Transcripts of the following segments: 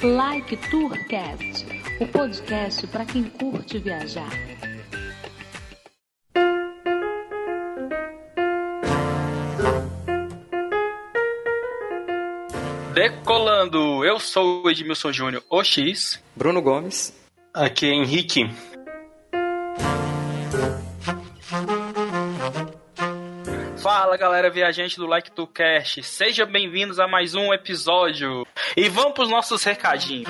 Like Tourcast, o podcast para quem curte viajar. Decolando, eu sou o Edmilson Júnior OX. Bruno Gomes. Aqui é Henrique. Fala galera viajante do Like to Cast, sejam bem-vindos a mais um episódio. E vamos para os nossos recadinhos.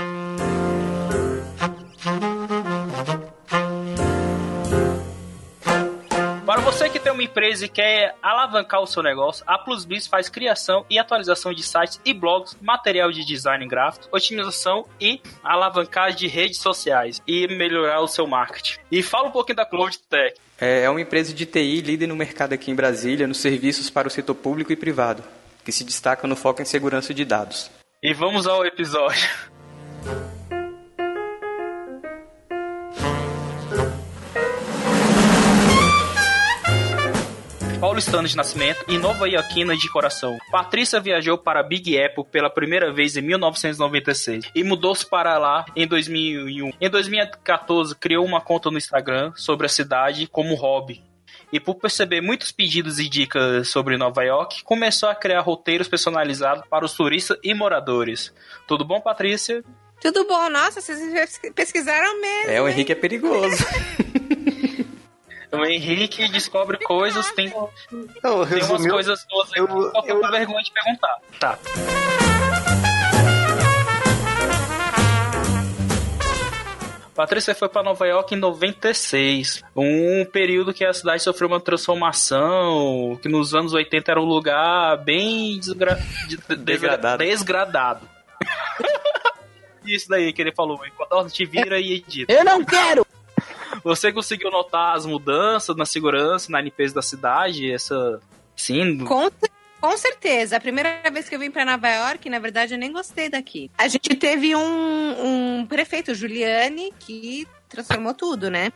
Para você que tem uma empresa e quer alavancar o seu negócio, a PlusBiz faz criação e atualização de sites e blogs, material de design gráfico, otimização e alavancagem de redes sociais e melhorar o seu marketing. E fala um pouquinho da Cloud Tech. É uma empresa de TI líder no mercado aqui em Brasília, nos serviços para o setor público e privado, que se destaca no foco em segurança de dados. E vamos ao episódio. paulistano de nascimento e nova iorquina de coração. Patrícia viajou para Big Apple pela primeira vez em 1996 e mudou-se para lá em 2001. Em 2014, criou uma conta no Instagram sobre a cidade como hobby. E por perceber muitos pedidos e dicas sobre Nova York, começou a criar roteiros personalizados para os turistas e moradores. Tudo bom, Patrícia? Tudo bom, nossa, vocês pesquisaram mesmo. É, o Henrique é perigoso. O Henrique descobre coisas, tem, Não, tem umas coisas boas aqui eu- que eu tô com eu- vergonha de perguntar. Tá. Patrícia foi para Nova York em 96, um período que a cidade sofreu uma transformação, que nos anos 80 era um lugar bem desgra... de- de- Degradado. desgradado. Isso daí que ele falou, enquanto a gente vira e edita. Eu não quero! Você conseguiu notar as mudanças na segurança, na limpeza da cidade? Essa. Sim. Com, com certeza. A primeira vez que eu vim pra Nova York, na verdade, eu nem gostei daqui. A gente teve um, um prefeito, Giuliani, que transformou tudo, né?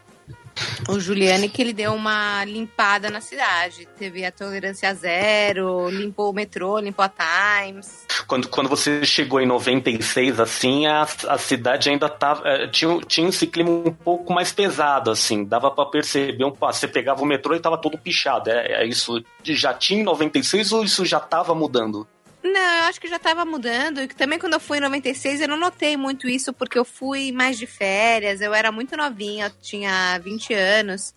O Giuliani que ele deu uma limpada na cidade. Teve a tolerância zero, limpou o metrô, limpou a Times. Quando, quando você chegou em 96, assim, a, a cidade ainda tava. eh, Tinha, tinha esse clima um pouco mais pesado, assim. Dava pra perceber um. Você pegava o metrô e tava todo pichado. É, é isso já tinha em 96 ou isso já tava mudando? Não, eu acho que já tava mudando. E que também quando eu fui em 96, eu não notei muito isso, porque eu fui mais de férias, eu era muito novinha, eu tinha 20 anos.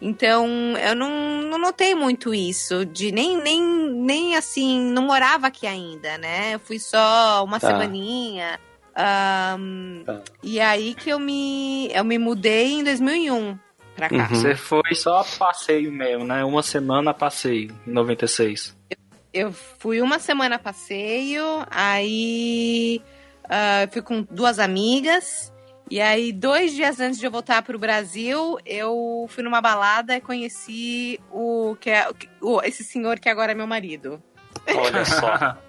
Então, eu não, não notei muito isso, de nem, nem, nem assim, não morava aqui ainda, né? Eu fui só uma Tá. semaninha. ahn, Tá. E aí que eu me, eu me mudei em 2001 pra cá. Uhum. Você foi só a passeio mesmo, né? Uma semana passeio, em 96. Eu fui uma semana a passeio, aí eu fui com duas amigas. E aí, dois dias antes de eu voltar pro Brasil, eu fui numa balada e conheci o que é o, esse senhor que agora é meu marido. Olha só.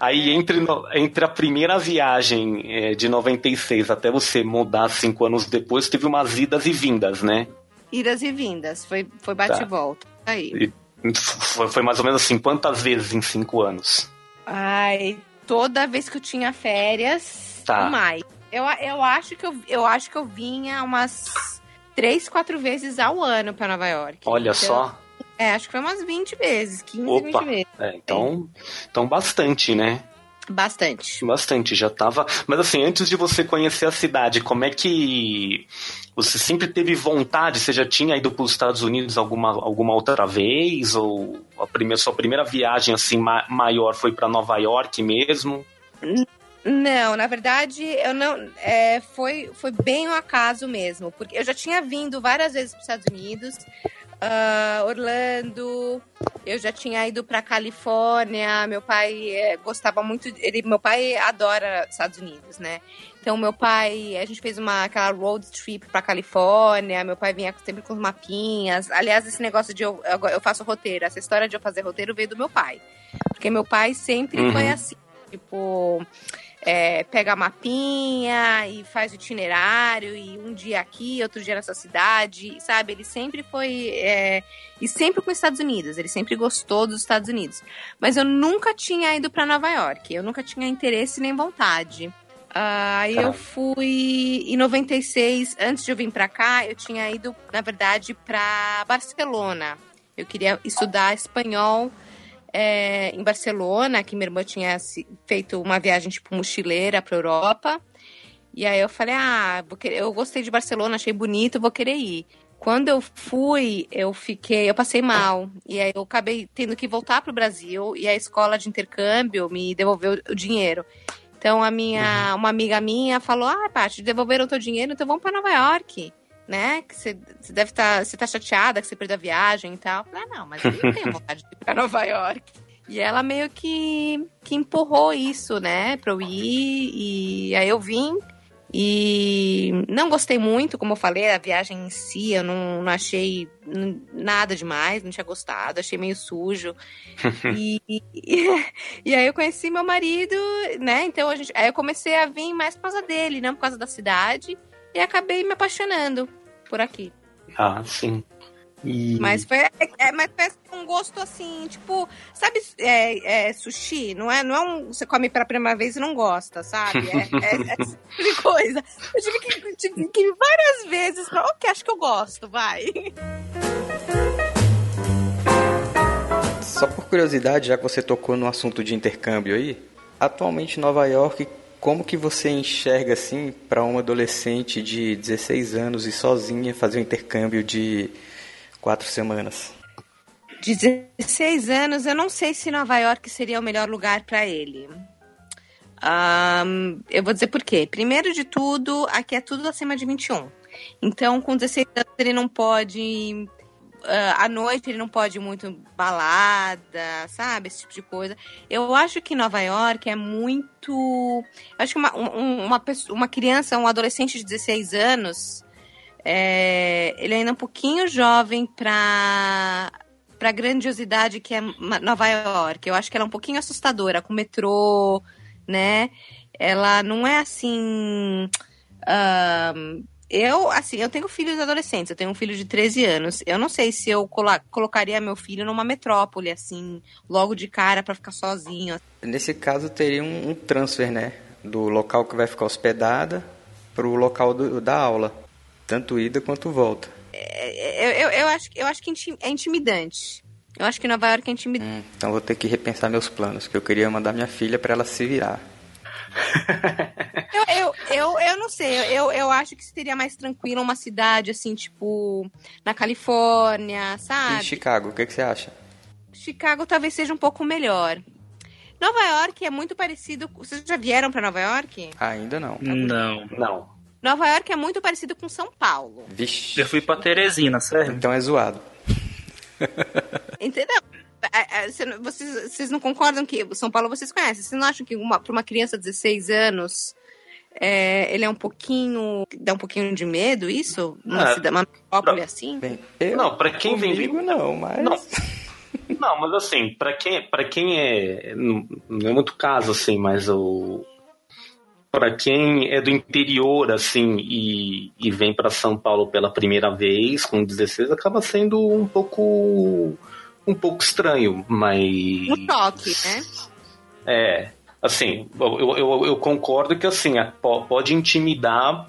Aí entre, no- entre a primeira viagem eh, de 96 até você mudar cinco anos depois, teve umas idas e vindas, né? Idas e vindas, foi, foi bate Tá. e volta. Aí. Foi, foi mais ou menos assim, quantas vezes em cinco anos? Ai, toda vez que eu tinha férias, Tá. mais. Eu, eu, acho que eu, eu acho que eu vinha umas três, quatro vezes ao ano pra Nova York. Olha Então, só. É, acho que foi umas 20 vezes, 15, Opa. 20 vezes. É, então, então bastante, né? Bastante. Bastante, já tava. Mas assim, antes de você conhecer a cidade, como é que você sempre teve vontade? Você já tinha ido para os Estados Unidos alguma, alguma outra vez? Ou a primeira, sua primeira viagem assim ma- maior foi para Nova York mesmo? Não, na verdade, eu não. É, foi, foi bem um acaso mesmo. Porque eu já tinha vindo várias vezes para os Estados Unidos. Ah, Orlando, eu já tinha ido para Califórnia. Meu pai é, gostava muito. Ele, meu pai adora Estados Unidos, né? Então, meu pai, a gente fez uma aquela road trip para Califórnia. Meu pai vinha sempre com os mapinhas. Aliás, esse negócio de eu, eu eu faço roteiro, essa história de eu fazer roteiro veio do meu pai, porque meu pai sempre Uhum. foi assim, tipo é, pega a mapinha e faz o itinerário, e um dia aqui, outro dia nessa cidade, sabe? Ele sempre foi. é, e sempre com os Estados Unidos, ele sempre gostou dos Estados Unidos. Mas eu nunca tinha ido para Nova York, eu nunca tinha interesse nem vontade. Aí eu fui em 96, antes de eu vir pra cá, eu tinha ido, na verdade, pra Barcelona. Eu queria estudar espanhol é, em Barcelona, que minha irmã tinha feito uma viagem tipo mochileira pra Europa. E aí eu falei, ah, eu gostei de Barcelona, achei bonito, vou querer ir. Quando eu fui, eu fiquei, eu passei mal. E aí eu acabei tendo que voltar pro Brasil e a escola de intercâmbio me devolveu o dinheiro. Então a minha, uhum. uma amiga minha falou: "Ah, Paty, devolveram o teu dinheiro, então vamos para Nova York." Né? Que você, deve estar, tá, você tá chateada que você perdeu a viagem e tal. Ah, não, mas eu tenho vontade de ir pra Nova York. E ela meio que, que empurrou isso, né, pra eu ir. E aí eu vim. E não gostei muito, como eu falei, a viagem em si, eu não, não achei nada demais, não tinha gostado, achei meio sujo. e, e, e, aí eu conheci meu marido, né? Então a gente, aí eu comecei a vir mais por causa dele, não por causa da cidade, e acabei me apaixonando por aqui. Ah, sim. E... Mas foi, é, mas foi um gosto assim, tipo, sabe, é, é, sushi? Não é, não é um. Você come pela primeira vez e não gosta, sabe? É, é, é tipo coisa. Eu tive que, tive que ir várias vezes pra. Ok, acho que eu gosto, vai. Só por curiosidade, já que você tocou no assunto de intercâmbio aí, atualmente em Nova York, como que você enxerga assim para uma adolescente de 16 anos e sozinha fazer um intercâmbio de quatro semanas. 16 anos, eu não sei se Nova York seria o melhor lugar para ele. Um, eu vou dizer por quê. Primeiro de tudo, aqui é tudo acima de 21. Então, com 16 anos, ele não pode. Uh, à noite, ele não pode muito balada, sabe? Esse tipo de coisa. Eu acho que Nova York é muito. Acho que uma, uma, uma criança, um adolescente de 16 anos é, ele ainda é um pouquinho jovem para para a grandiosidade que é Nova York. Eu acho que ela é um pouquinho assustadora com o metrô, né? Ela não é assim. Uh, eu, assim, eu tenho filhos adolescentes, eu tenho um filho de 13 anos. Eu não sei se eu colocaria meu filho numa metrópole, assim, logo de cara para ficar sozinho. Nesse caso, teria um, um transfer, né? Do local que vai ficar hospedada para o local do, da aula. Tanto ida quanto volta. É, eu, eu, eu, acho, eu acho que é intimidante. Eu acho que Nova York é intimidante. Hum, então vou ter que repensar meus planos, que eu queria mandar minha filha para ela se virar. eu, eu, eu, eu não sei, eu, eu acho que seria mais tranquilo uma cidade assim, tipo, na Califórnia, sabe? E Chicago, o que, que você acha? Chicago talvez seja um pouco melhor. Nova York é muito parecido. Vocês já vieram para Nova York? Ainda não. Não, não. Nova York é muito parecido com São Paulo. Vixe. Eu fui pra Teresina, sério? Então é zoado. Entendeu? É, é, vocês, vocês não concordam que São Paulo vocês conhecem? Vocês não acham que para uma criança de 16 anos é, ele é um pouquinho. dá um pouquinho de medo isso? Uma, é, cidade, uma metrópole assim? Bem, eu, não, para quem vem. Comigo, não, mas. Não. Não, mas assim, para quem, pra quem é. Não, não é muito caso, assim, mas o, para quem é do interior assim e, e vem para São Paulo pela primeira vez com 16 acaba sendo um pouco um pouco estranho, mas um choque, né? É, assim, eu, eu, eu concordo que assim pode intimidar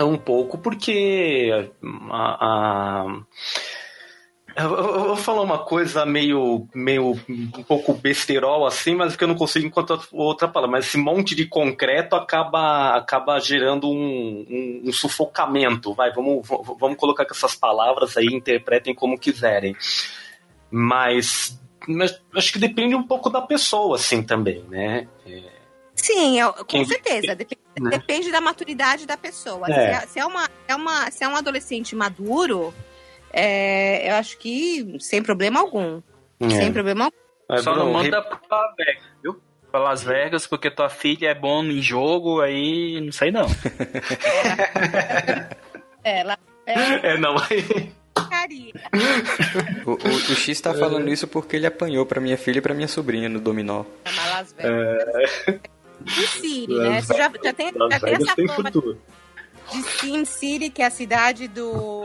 um pouco porque a, a eu, vou falar uma coisa meio, meio um pouco besterol assim, mas que eu não consigo encontrar outra palavra. Mas esse monte de concreto acaba, acaba gerando um, um, um sufocamento. Vai, vamos, vamos colocar com essas palavras aí, interpretem como quiserem. Mas, mas acho que depende um pouco da pessoa, assim, também, né? É... Sim, eu, com Quem... certeza. Depende, né? depende da maturidade da pessoa. É. Se, é, se, é uma, é uma, se é um adolescente maduro é, eu acho que sem problema algum. É. Sem problema algum. É, Só não manda pra Vegas, viu? Pra Las Vegas, porque tua filha é bom em jogo, aí não sei não. é, ela. É, é não, aí. O, o, o, X tá falando isso porque ele apanhou pra minha filha e pra minha sobrinha no dominó. É, Las Vegas. É... City, né? Você já, já tem, já tem essa fama. Futuro de Sin City, que é a cidade do,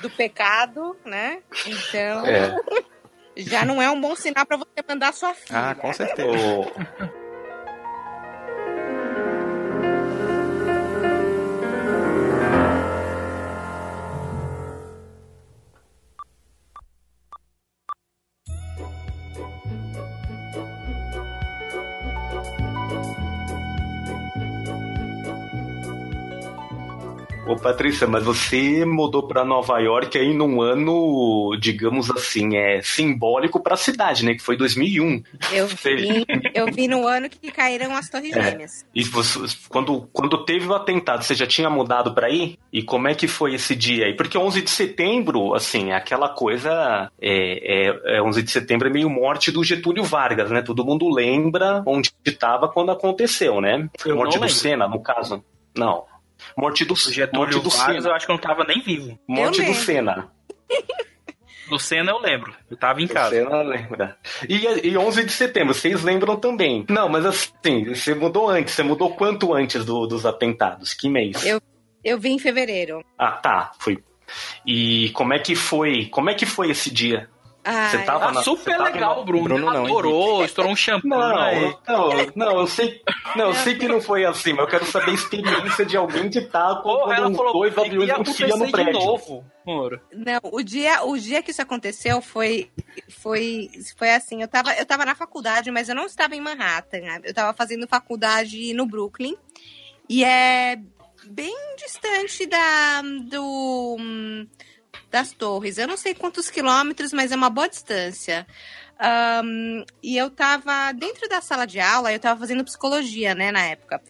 do pecado, né? Então, é. já não é um bom sinal para você mandar sua filha. Ah, com certeza. Ô Patrícia, mas você mudou para Nova York aí num ano, digamos assim, é simbólico para a cidade, né? Que foi 2001. Eu vi, eu vi no ano que caíram as Torres É. Gêmeas. E você, quando, quando teve o atentado, você já tinha mudado para aí? E como é que foi esse dia aí? Porque 11 de setembro, assim, é aquela coisa. É, é, é 11 de setembro é meio morte do Getúlio Vargas, né? Todo mundo lembra onde estava quando aconteceu, né? Eu morte do. Senna, no caso. Não. Morte do, Getúlio morte do Vargas Senna. eu acho que eu não tava nem vivo. Morte do. Senna. Do Senna eu lembro. Eu tava em casa. Não lembra. E, e 11 de setembro, vocês lembram também. Não, mas assim, você mudou antes. Você mudou quanto antes do- dos atentados? Que mês? Eu- Eu vi em fevereiro. Ah, tá. Foi. E como é que foi? Como é que foi esse dia? Ai, Você tava Ah, na- super tava legal, Bruno. Bruno não, Adorou, estourou um champanhe. Não, não, não, eu sei, não, eu sei que não foi assim, mas eu quero saber a experiência de alguém que tá com ela falou dois aviões enfia acontecer no de prédio. novo. Moro. Não, o dia, o dia que isso aconteceu foi, foi, foi assim. Eu tava, eu tava na faculdade, mas eu não estava em Manhattan. né? Eu tava fazendo faculdade no Brooklyn. E é bem distante da, do, hum, das torres. Eu não sei quantos quilômetros, mas é uma boa distância. Ahn, e eu tava dentro da sala de aula, eu tava fazendo psicologia, né, na época.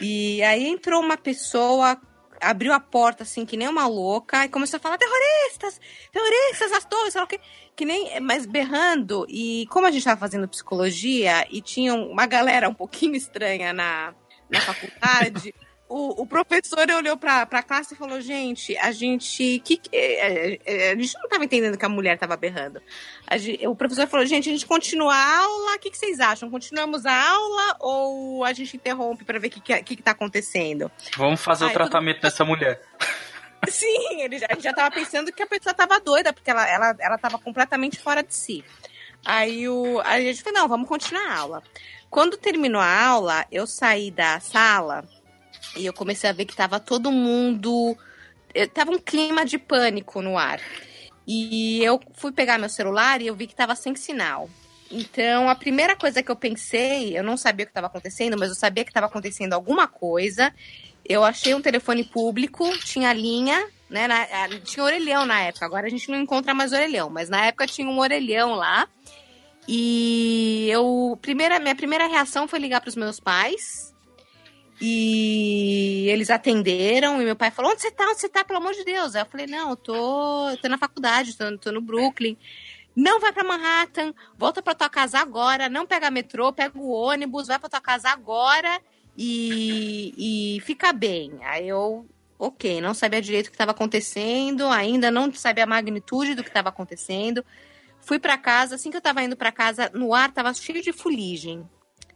E aí entrou uma pessoa, abriu a porta assim, que nem uma louca, e começou a falar: terroristas, terroristas nas torres, sei lá o quê. Que nem, mas berrando. E como a gente tava fazendo psicologia e tinha uma galera um pouquinho estranha na, na faculdade. O, o professor olhou pra, pra classe e falou: Gente, a gente. Que, que- é, é, a gente não tava entendendo que a mulher tava berrando. A gen- o professor falou: Gente, a gente continua a aula, o que, que vocês acham? Continuamos a aula ou a gente interrompe pra ver o que, que, que, tá acontecendo? Vamos fazer Ai, o tratamento dessa mulher. Sim, ele já, a gente já tava pensando que a pessoa tava doida, porque ela, ela, ela tava completamente fora de si. Aí o, a gente falou, não, vamos continuar a aula. Quando terminou a aula, eu saí da sala e eu comecei a ver que tava todo mundo. eh, Tava um clima de pânico no ar. E eu fui pegar meu celular e eu vi que tava sem sinal. Então, a primeira coisa que eu pensei, eu não sabia o que estava acontecendo, mas eu sabia que estava acontecendo alguma coisa. Eu achei um telefone público, tinha linha, né? na- tinha orelhão na época. Agora a gente não encontra mais orelhão, mas na época tinha um orelhão lá. E eu, primeira, minha primeira reação foi ligar para os meus pais. E eles atenderam e meu pai falou: Onde você tá? Onde você tá? Pelo amor de Deus. Aí eu falei: Não, eu tô, eu tô na faculdade, tô, tô no Brooklyn. Não vai para Manhattan, volta para tua casa agora, não pega metrô, pega o ônibus, vai para tua casa agora e, e fica bem. Aí eu, ok, não sabia direito o que estava acontecendo, ainda não sabia a magnitude do que estava acontecendo. Fui para casa, assim que eu tava indo para casa, no ar tava cheio de fuligem.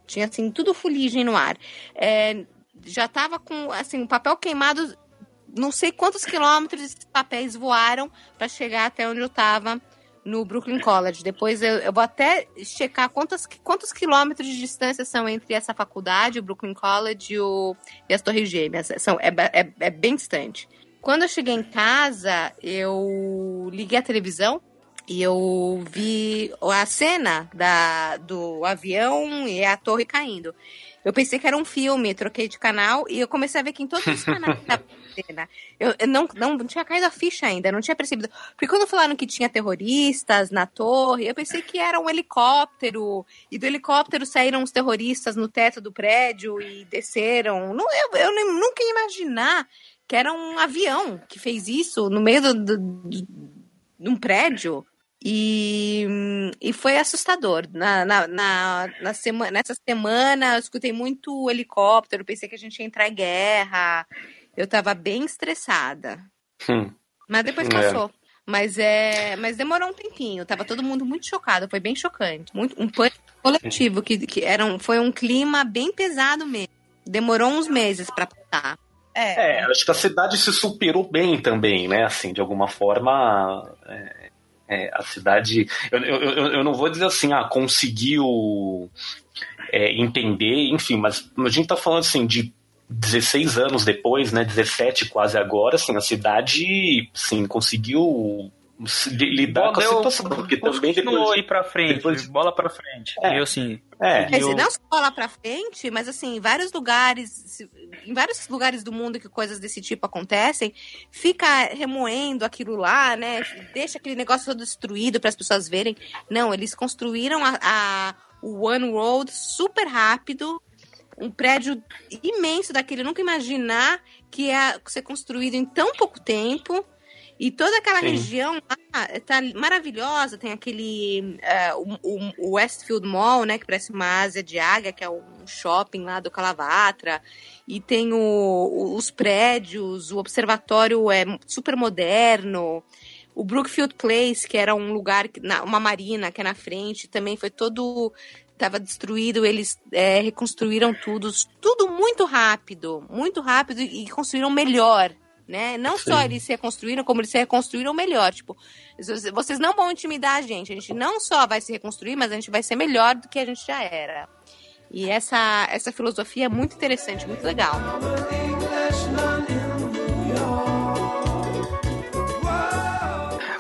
Tinha assim tudo fuligem no ar. É, já tava com assim o papel queimado, não sei quantos quilômetros esses papéis voaram para chegar até onde eu tava no Brooklyn College. Depois eu, eu vou até checar quantos, quantos quilômetros de distância são entre essa faculdade, o Brooklyn College e, o, e as Torres Gêmeas. São, é, é, é bem distante. Quando eu cheguei em casa, eu liguei a televisão e eu vi a cena da, do avião e a torre caindo. Eu pensei que era um filme, troquei de canal e eu comecei a ver que em todos os canais da cena. Eu, eu não, não, não tinha caído a ficha ainda, não tinha percebido. Porque quando falaram que tinha terroristas na torre, eu pensei que era um helicóptero. E do helicóptero saíram os terroristas no teto do prédio e desceram. Não, eu, eu nem- nunca ia imaginar que era um avião que fez isso no meio do, do, do- de um prédio. E, e foi assustador. Na, na, na, na sema, nessa semana eu escutei muito helicóptero, pensei que a gente ia entrar em guerra. Eu tava bem estressada. Hum. Mas depois É. passou. Mas é, mas demorou um tempinho. Tava todo mundo muito chocado, foi bem chocante. Muito, um pânico coletivo que, que era um, foi um clima bem pesado mesmo. Demorou uns meses pra passar. É. É, acho que a cidade se superou bem também, né? Assim, de alguma forma, é, é, a cidade. Eu, eu, eu, não vou dizer assim, ah, conseguiu é, entender, enfim, mas a gente tá falando assim de 16 anos depois, né? 17 quase agora, assim, a cidade, sim, conseguiu lidar com a situação. Porque também depois... aí pra frente, depois... bola pra frente. É. Eu assim. É. Eu... Não só bola pra frente, mas assim, em vários lugares, em vários lugares do mundo que coisas desse tipo acontecem, fica remoendo aquilo lá, né? Deixa aquele negócio todo destruído para as pessoas verem. Não, eles construíram a, a o One Road super rápido um prédio imenso daquele, nunca imaginar que ia ser construído em tão pouco tempo. E toda aquela Sim. região lá tá maravilhosa, tem aquele uh, o, o, Westfield Mall, né, que parece uma Ásia de Águia, que é um shopping lá do Calavatra, e tem o, os prédios, o observatório é super moderno, o Brookfield Place, que era um lugar, uma marina que é na frente, também foi todo estava destruído, eles é, reconstruíram tudo, tudo muito rápido, muito rápido e construíram melhor, né? Não Sim. só eles se reconstruíram, como eles se reconstruíram melhor. Tipo, vocês não vão intimidar a gente, a gente não só vai se reconstruir, mas a gente vai ser melhor do que a gente já era. E essa, essa filosofia é muito interessante, muito legal.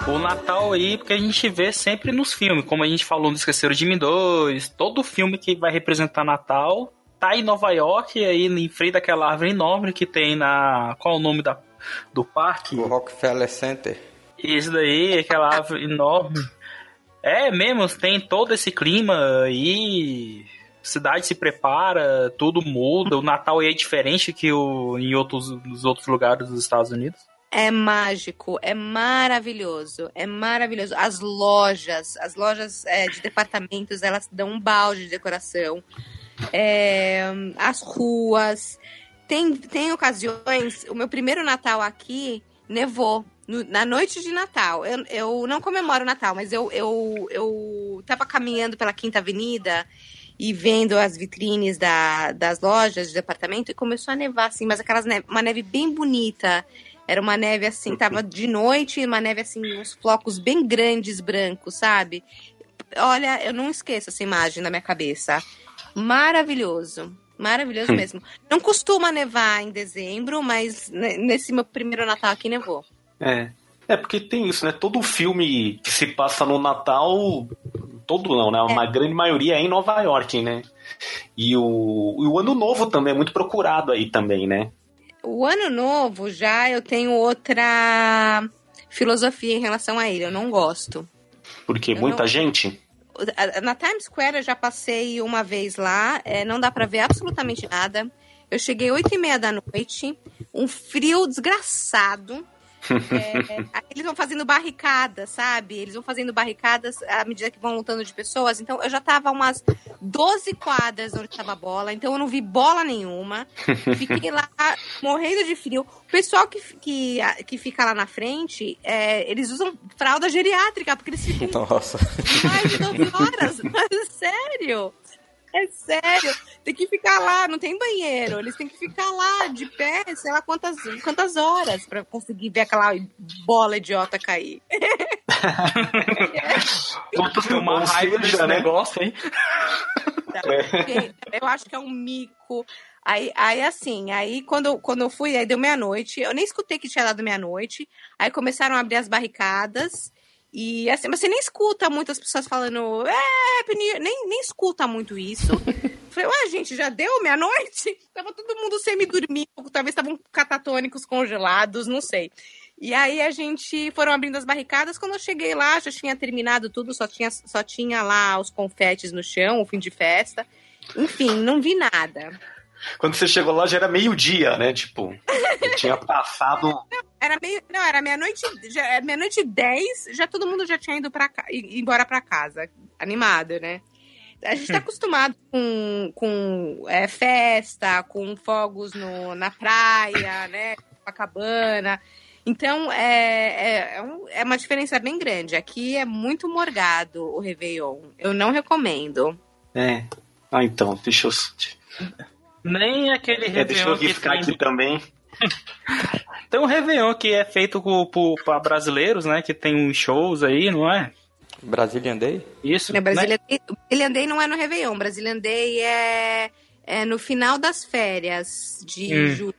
o Natal aí, porque a gente vê sempre nos filmes, como a gente falou no Esqueceram de Mim 2, todo filme que vai representar Natal tá em Nova York, aí em frente daquela árvore enorme que tem na. Qual é o nome da, do parque? O Rockefeller Center. Isso daí, aquela árvore enorme. É mesmo, tem todo esse clima aí. Cidade se prepara, tudo muda. O Natal aí é diferente que o, em outros, nos outros lugares dos Estados Unidos é mágico, é maravilhoso, é maravilhoso. As lojas, as lojas é, de departamentos, elas dão um balde de decoração. É, as ruas. Tem, tem ocasiões, o meu primeiro Natal aqui nevou. No, na noite de Natal. Eu, eu não comemoro o Natal, mas eu, eu, eu tava caminhando pela Quinta Avenida e vendo as vitrines da, das lojas de departamento e começou a nevar, assim, mas aquelas neve, uma neve bem bonita. Era uma neve assim, tava de noite, uma neve assim, uns flocos bem grandes brancos, sabe? Olha, eu não esqueço essa imagem na minha cabeça. Maravilhoso. Maravilhoso hum. mesmo. Não costuma nevar em dezembro, mas nesse meu primeiro Natal aqui nevou. É. É, porque tem isso, né? Todo filme que se passa no Natal, todo não, né? Uma é. grande maioria é em Nova York, né? E o, e o Ano Novo também é muito procurado aí também, né? O ano novo já eu tenho outra filosofia em relação a ele. Eu não gosto. Porque eu muita não... gente? Na Times Square eu já passei uma vez lá, é, não dá para ver absolutamente nada. Eu cheguei oito e meia da noite, um frio desgraçado. É, eles vão fazendo barricadas, sabe? Eles vão fazendo barricadas à medida que vão lutando de pessoas. Então, eu já tava umas 12 quadras onde tava a bola, então eu não vi bola nenhuma. Fiquei lá morrendo de frio. O pessoal que, que, que fica lá na frente, é, eles usam fralda geriátrica, porque eles ficam Nossa. mais de 12 horas. Mas, sério. É sério. Tem que ficar lá, não tem banheiro. Eles têm que ficar lá, de pé, sei lá quantas, quantas horas para conseguir ver aquela bola idiota cair. Quanto é. uma raiva desse né? negócio, hein? Eu acho que é um mico. Aí, aí assim, aí quando, quando eu fui, aí deu meia-noite. Eu nem escutei que tinha dado meia-noite. Aí começaram a abrir as barricadas. E assim, você nem escuta muitas pessoas falando, é. Nem, nem escuta muito isso. Falei, ué, gente, já deu meia-noite? Tava todo mundo semi-dormindo, talvez estavam catatônicos, congelados, não sei. E aí a gente foram abrindo as barricadas. Quando eu cheguei lá, já tinha terminado tudo, só tinha, só tinha lá os confetes no chão, o fim de festa. Enfim, não vi nada. Quando você chegou lá já era meio-dia, né? Tipo, tinha passado. Era meio. Não, era meia-noite. Meia-noite e dez, já todo mundo já tinha ido pra, embora pra casa. Animado, né? A gente tá acostumado com, com é, festa, com fogos no, na praia, né? Copacabana. Então, é, é, é, é uma diferença bem grande. Aqui é muito morgado o Réveillon. Eu não recomendo. É. Ah, então, deixa eu. Nem aquele Réveillon. É, deixa eu riscar tem... aqui também. Tem um Réveillon que é feito para brasileiros, né? Que tem uns shows aí, não é? Brazilian Day? Isso. É, Brazilian, né? Day, Brazilian Day não é no Réveillon. Brazilian Day é, é no final das férias de hum. julho.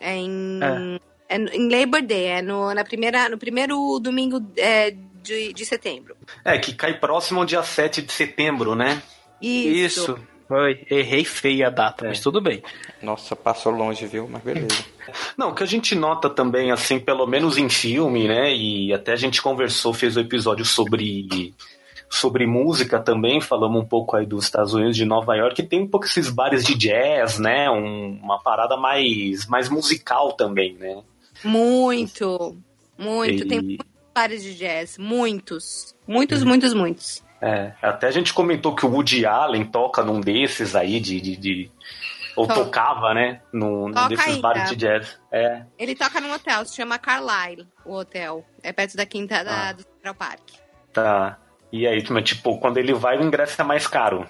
É em. É. É em Labor Day, é no, na primeira, no primeiro domingo é, de, de setembro. É, que cai próximo ao dia 7 de setembro, né? Isso. Foi. Errei feio a data, É. mas tudo bem. Nossa, passou longe, viu? Mas beleza. Não, o que a gente nota também, assim, pelo menos em filme, né? E até a gente conversou, fez um episódio sobre, sobre música também, falamos um pouco aí dos Estados Unidos de Nova York, tem um pouco esses bares de jazz, né? Um- uma parada mais, mais musical também, né? Muito, muito. E- Tem muitos bares de jazz, muitos. Muitos, muitos, muitos. É, até a gente comentou que o Woody Allen toca num desses aí de. de, de- ou Toca. tocava, né? Num, num desses ainda. bares de jazz. É. Ele toca num hotel, se chama Carlisle, o hotel. É perto da quinta da, Ah. do Central Park. Tá. E aí, tipo, quando ele vai, o ingresso é mais caro.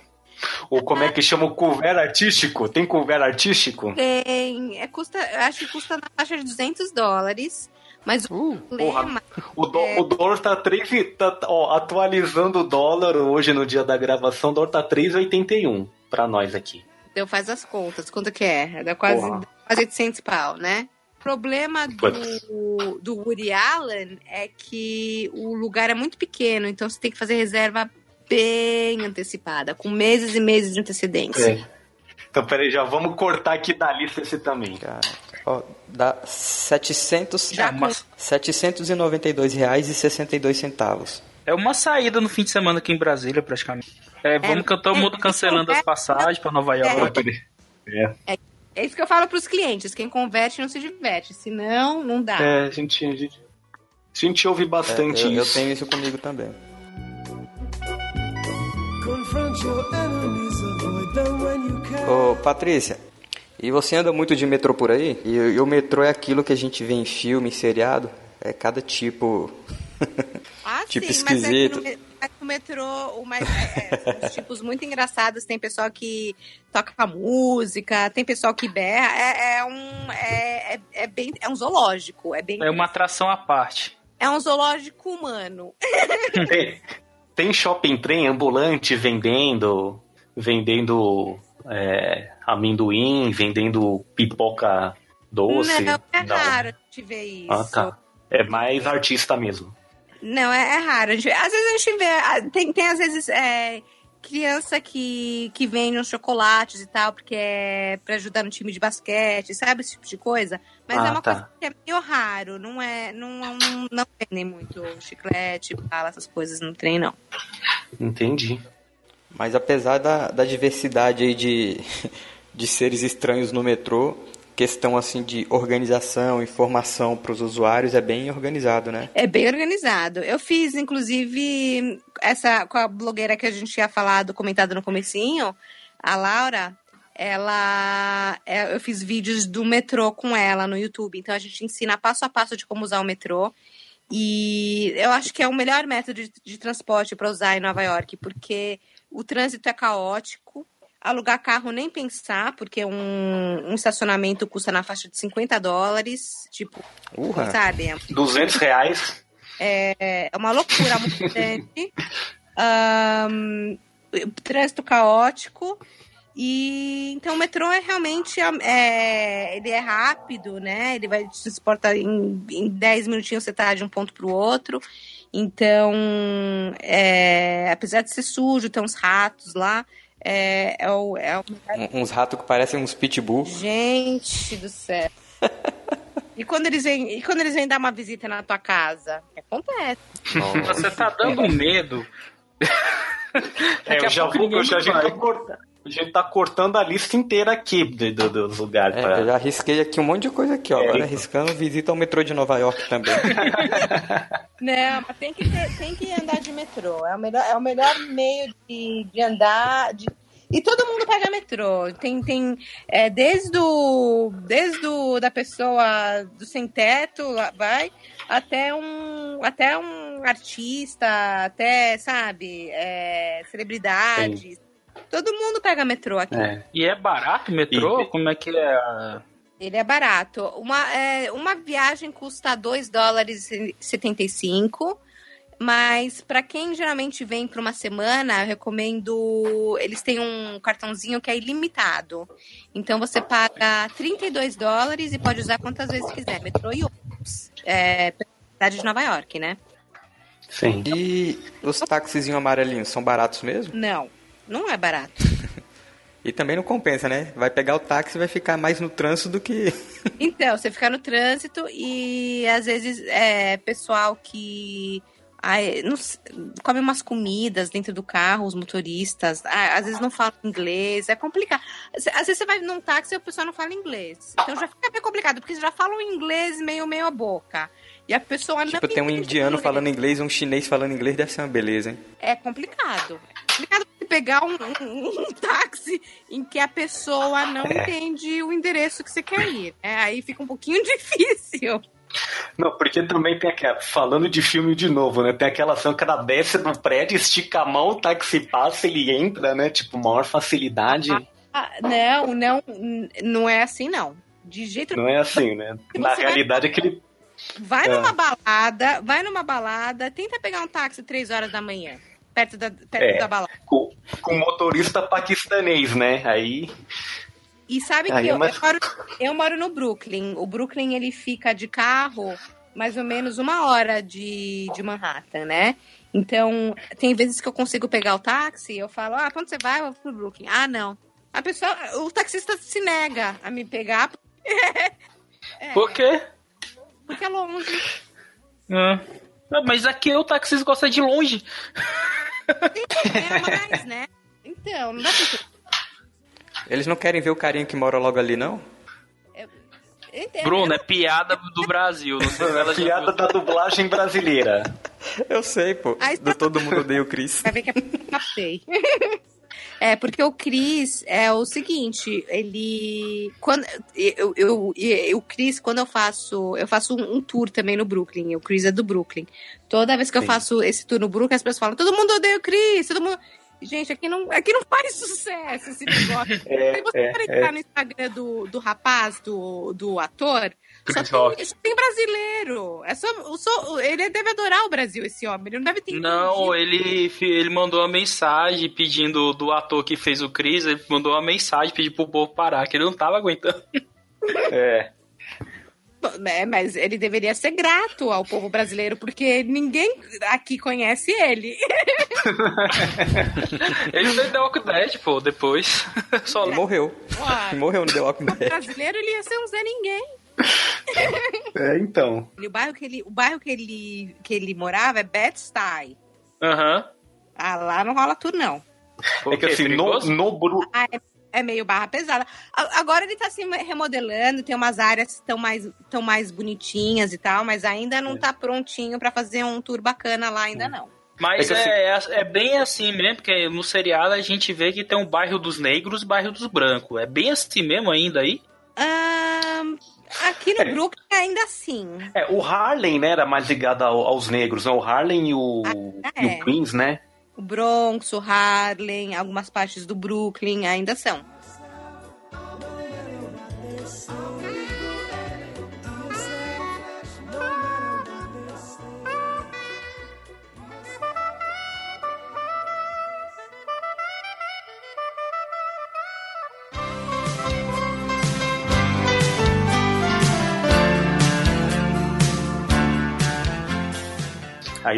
Ou como é que chama o couvert artístico? Tem couvert artístico? Tem. É, custa, eu acho que custa na faixa de 200 dólares. Mas o Uh, problema. O, É. o dólar tá 3. Tá, ó, atualizando o dólar hoje no dia da gravação, o dólar tá 3,81 pra nós aqui. Eu faz as contas. Quanto que é? Dá quase, Porra. quase 800 pau, né? O problema do, do Woody Allen é que o lugar é muito pequeno, então você tem que fazer reserva bem antecipada, com meses e meses de antecedência. É. Então, peraí, já vamos cortar aqui da lista esse também. cara. Ó, dá 700, Já É uma, 792 reais e 62 centavos. é uma saída no fim de semana aqui em Brasília, praticamente. É, vamos que todo mundo cancelando as passagens pra Nova York. É, É isso que eu falo pros clientes: quem converte não se diverte, senão não dá. é a, gente, a, gente, a gente ouve É, bastante eu, eu isso. tenho isso comigo também. Confront your enemies, Ô, Patrícia, e você anda muito de metrô por aí? E, e o metrô é aquilo que a gente vê em filme, em seriado? É cada tipo. Ah, Tipo sim, mas é que esquisito. no, mas no metrô, o mais, é, é, são os tipos muito engraçados. Tem pessoal que toca música, tem pessoal que berra. É, é um, é, é, é bem, é um zoológico. É, bem, É uma atração à parte. é um zoológico humano. Tem, tem shopping trem ambulante vendendo, vendendo é, amendoim, vendendo pipoca doce. não, é Não. raro a gente ver isso. Ah, tá. É mais artista mesmo. Não, é, é raro. Às vezes a gente vê. Tem, tem às vezes é, criança que, que vende uns chocolates e tal, porque é pra ajudar no time de basquete, sabe? Esse tipo de coisa. Mas Ah, é uma tá. coisa que é meio raro. Não é. Não, não, não vendem muito chiclete, bala, essas coisas no trem, não. Entendi. Mas apesar da, da diversidade aí de, de seres estranhos no metrô, questão assim de organização, informação para os usuários é bem organizado, né? É bem organizado. Eu fiz, inclusive, essa com a blogueira que a gente tinha falado, comentado no comecinho, a Laura, ela. é, Eu fiz vídeos do metrô com ela no YouTube. Então a gente ensina passo a passo de como usar o metrô. E eu acho que é o melhor método de, de transporte para usar em Nova York, porque o trânsito é caótico. Alugar carro nem pensar, porque um, um estacionamento custa na faixa de 50 dólares. Tipo, Urra! sabe? 200 reais. É uma loucura muito grande. Ahn, trânsito caótico. E então o metrô é realmente é, ele é rápido, né? Ele vai te transportar em, em 10 minutinhos você tá de um ponto para o outro. Então, é, apesar de ser sujo, tem uns ratos lá. É, é o, é o Um- Uns ratos que parecem uns pitbull. Gente do céu. E quando eles vêm, e quando eles vêm dar uma visita na tua casa? Acontece? Você tá dando medo. É, eu já vou, eu já, a, gente vai. tá cortando, a gente tá cortando a lista inteira aqui do- do- dos lugares. É, pra- eu já arrisquei aqui um monte de coisa aqui, ó. É, Agora então. arriscando visita ao metrô de Nova York também. Não, mas tem que, ter- tem que andar de metrô. É o melhor, é o melhor meio de, de andar. de- E todo mundo pega metrô. Tem, tem é, desde, o, desde o, da pessoa do sem teto, lá vai, até um, até um artista, até, sabe, é, celebridades. Todo mundo pega metrô aqui. É. E é barato o metrô? E- Como é que é? Ele é barato. Uma, é, uma viagem custa 2 dólares e 75. Mas para quem geralmente vem para uma semana, eu recomendo. Eles têm um cartãozinho que é ilimitado. Então você paga 32 dólares e pode usar quantas vezes quiser. Metrô e ônibus. É, pela cidade de Nova York, né? Sim. E os táxizinhos amarelinhos são baratos mesmo? Não, não é barato. E também não compensa, né? Vai pegar o táxi e vai ficar mais no trânsito do que. Então, você fica no trânsito e às vezes é pessoal que ai, não come umas comidas dentro do carro, os motoristas, ah, às vezes não falam inglês, é complicado. Às vezes você vai num táxi e o pessoal não fala inglês. Então já fica meio complicado, porque já falam inglês meio meio a boca. E a pessoa não Tipo, tem um indiano inglês. falando inglês, um chinês falando inglês, deve ser uma beleza, hein? É complicado. É complicado pegar um, um- um táxi em que a pessoa não entende o endereço que você quer ir. né? Aí fica um pouquinho difícil. Não, porque também tem aquela. Falando de filme de novo, né? Tem aquela ação que ela desce do prédio, estica a mão, o táxi passa, ele entra, né? Tipo, maior facilidade. Ah, não, não, não é assim, não. De jeito Não é assim, né? Na você vai- realidade é que ele. Vai É. numa balada, vai numa balada, tenta pegar um táxi três horas da manhã, perto da, perto É. da balada. Com, com motorista paquistanês, né? Aí. E sabe Aí que é eu, mais- eu, moro, eu moro no Brooklyn. O Brooklyn, ele fica de carro mais ou menos uma hora de, de Manhattan, né? Então, tem vezes que eu consigo pegar o táxi, eu falo, ah, quando você vai? Eu vou pro Brooklyn. Ah, não. A pessoa, o taxista se nega a me pegar É. Por quê? porque é longe. Ah. Ah, Mas aqui o taxista gosta de longe. É mais, né? Então, não dá pra Eles não querem ver o carinha que mora logo ali, não? Entendo. Bruno, é piada do Brasil. Não sei já Piada da dublagem brasileira. Eu sei, pô. Do Todo Mundo Odeia o Chris. Vai ver que é. É, porque o Cris é o seguinte, ele. Quando, eu, eu, eu- o Cris, quando eu faço. Eu faço um, um tour também no Brooklyn. O Cris é do Brooklyn. Toda vez que eu Sim. faço esse tour no Brooklyn, as pessoas falam: todo mundo odeia o Cris, todo mundo. Gente, aqui não, aqui não faz sucesso esse negócio. É, Se você é, entrar no Instagram do, do rapaz, do, do ator, só tem, só tem brasileiro. É só, só, ele deve adorar o Brasil, esse homem. Ele não deve ter Não, ele, ele mandou uma mensagem pedindo do ator que fez o Chris, ele mandou uma mensagem pedindo pro povo parar, que ele não tava aguentando. É. É, mas ele deveria ser grato ao povo brasileiro, porque ninguém aqui conhece ele. Ele fez The Walking Dead, pô, depois. Só E morreu. Uai, Morreu no The Walking o Dead. brasileiro ele ia ser um Zé Ninguém. É, então. O bairro que ele, o bairro que ele, que ele morava é Bed-Stuy. Aham. Ah, lá não rola tour, não. É que assim, no, no Bru... Ah, é, é meio barra pesada. Agora ele tá se remodelando, tem umas áreas que estão mais, tão mais bonitinhas e tal, mas ainda não tá prontinho pra fazer um tour bacana lá, ainda não. Mas É é, é, é bem assim mesmo, porque no seriado a gente vê que tem um bairro dos negros e um bairro dos brancos. É bem assim mesmo ainda aí? Ahn, aqui no Brooklyn ainda assim. É, o Harlem, né, era mais ligado ao- aos negros, né? O Harlem e o, Ah, e é. o Queens, né? O Bronx, o Harlem, algumas partes do Brooklyn ainda são.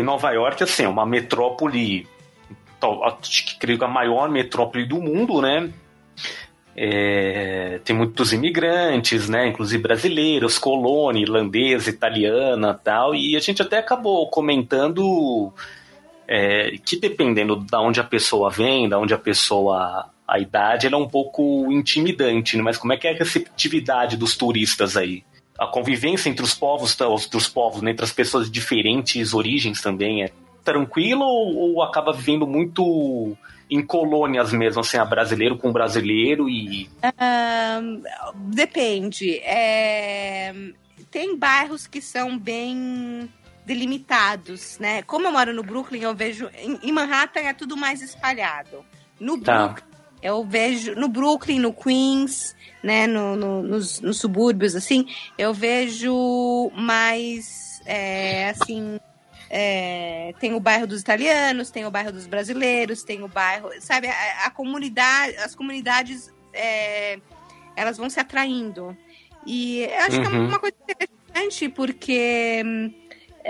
Nova York, assim, é uma metrópole, acho que creio que a maior metrópole do mundo, né? É, tem muitos imigrantes, né? Inclusive brasileiros, colônia, irlandesa, italiana tal. E a gente até acabou comentando é, que dependendo da onde a pessoa vem, da onde a pessoa. a idade, ela é um pouco intimidante, né? Mas como é que é a receptividade dos turistas aí? A convivência entre os povos, dos povos, né, entre as pessoas de diferentes origens também é tranquilo ou, ou acaba vivendo muito em colônias mesmo, assim, a brasileiro com brasileiro e Ahn, depende. É, tem bairros que são bem delimitados, né? Como eu moro no Brooklyn, eu vejo. Em, em Manhattan é tudo mais espalhado. No Tá. Brooklyn, eu vejo. No Brooklyn, no Queens, né? No, no- nos, nos subúrbios, assim, eu vejo mais. é, assim. é, tem o bairro dos italianos, tem o bairro dos brasileiros, tem o bairro, sabe, a, a comunidade, as comunidades, é, elas vão se atraindo. E eu acho que é Uhum. uma coisa interessante, porque,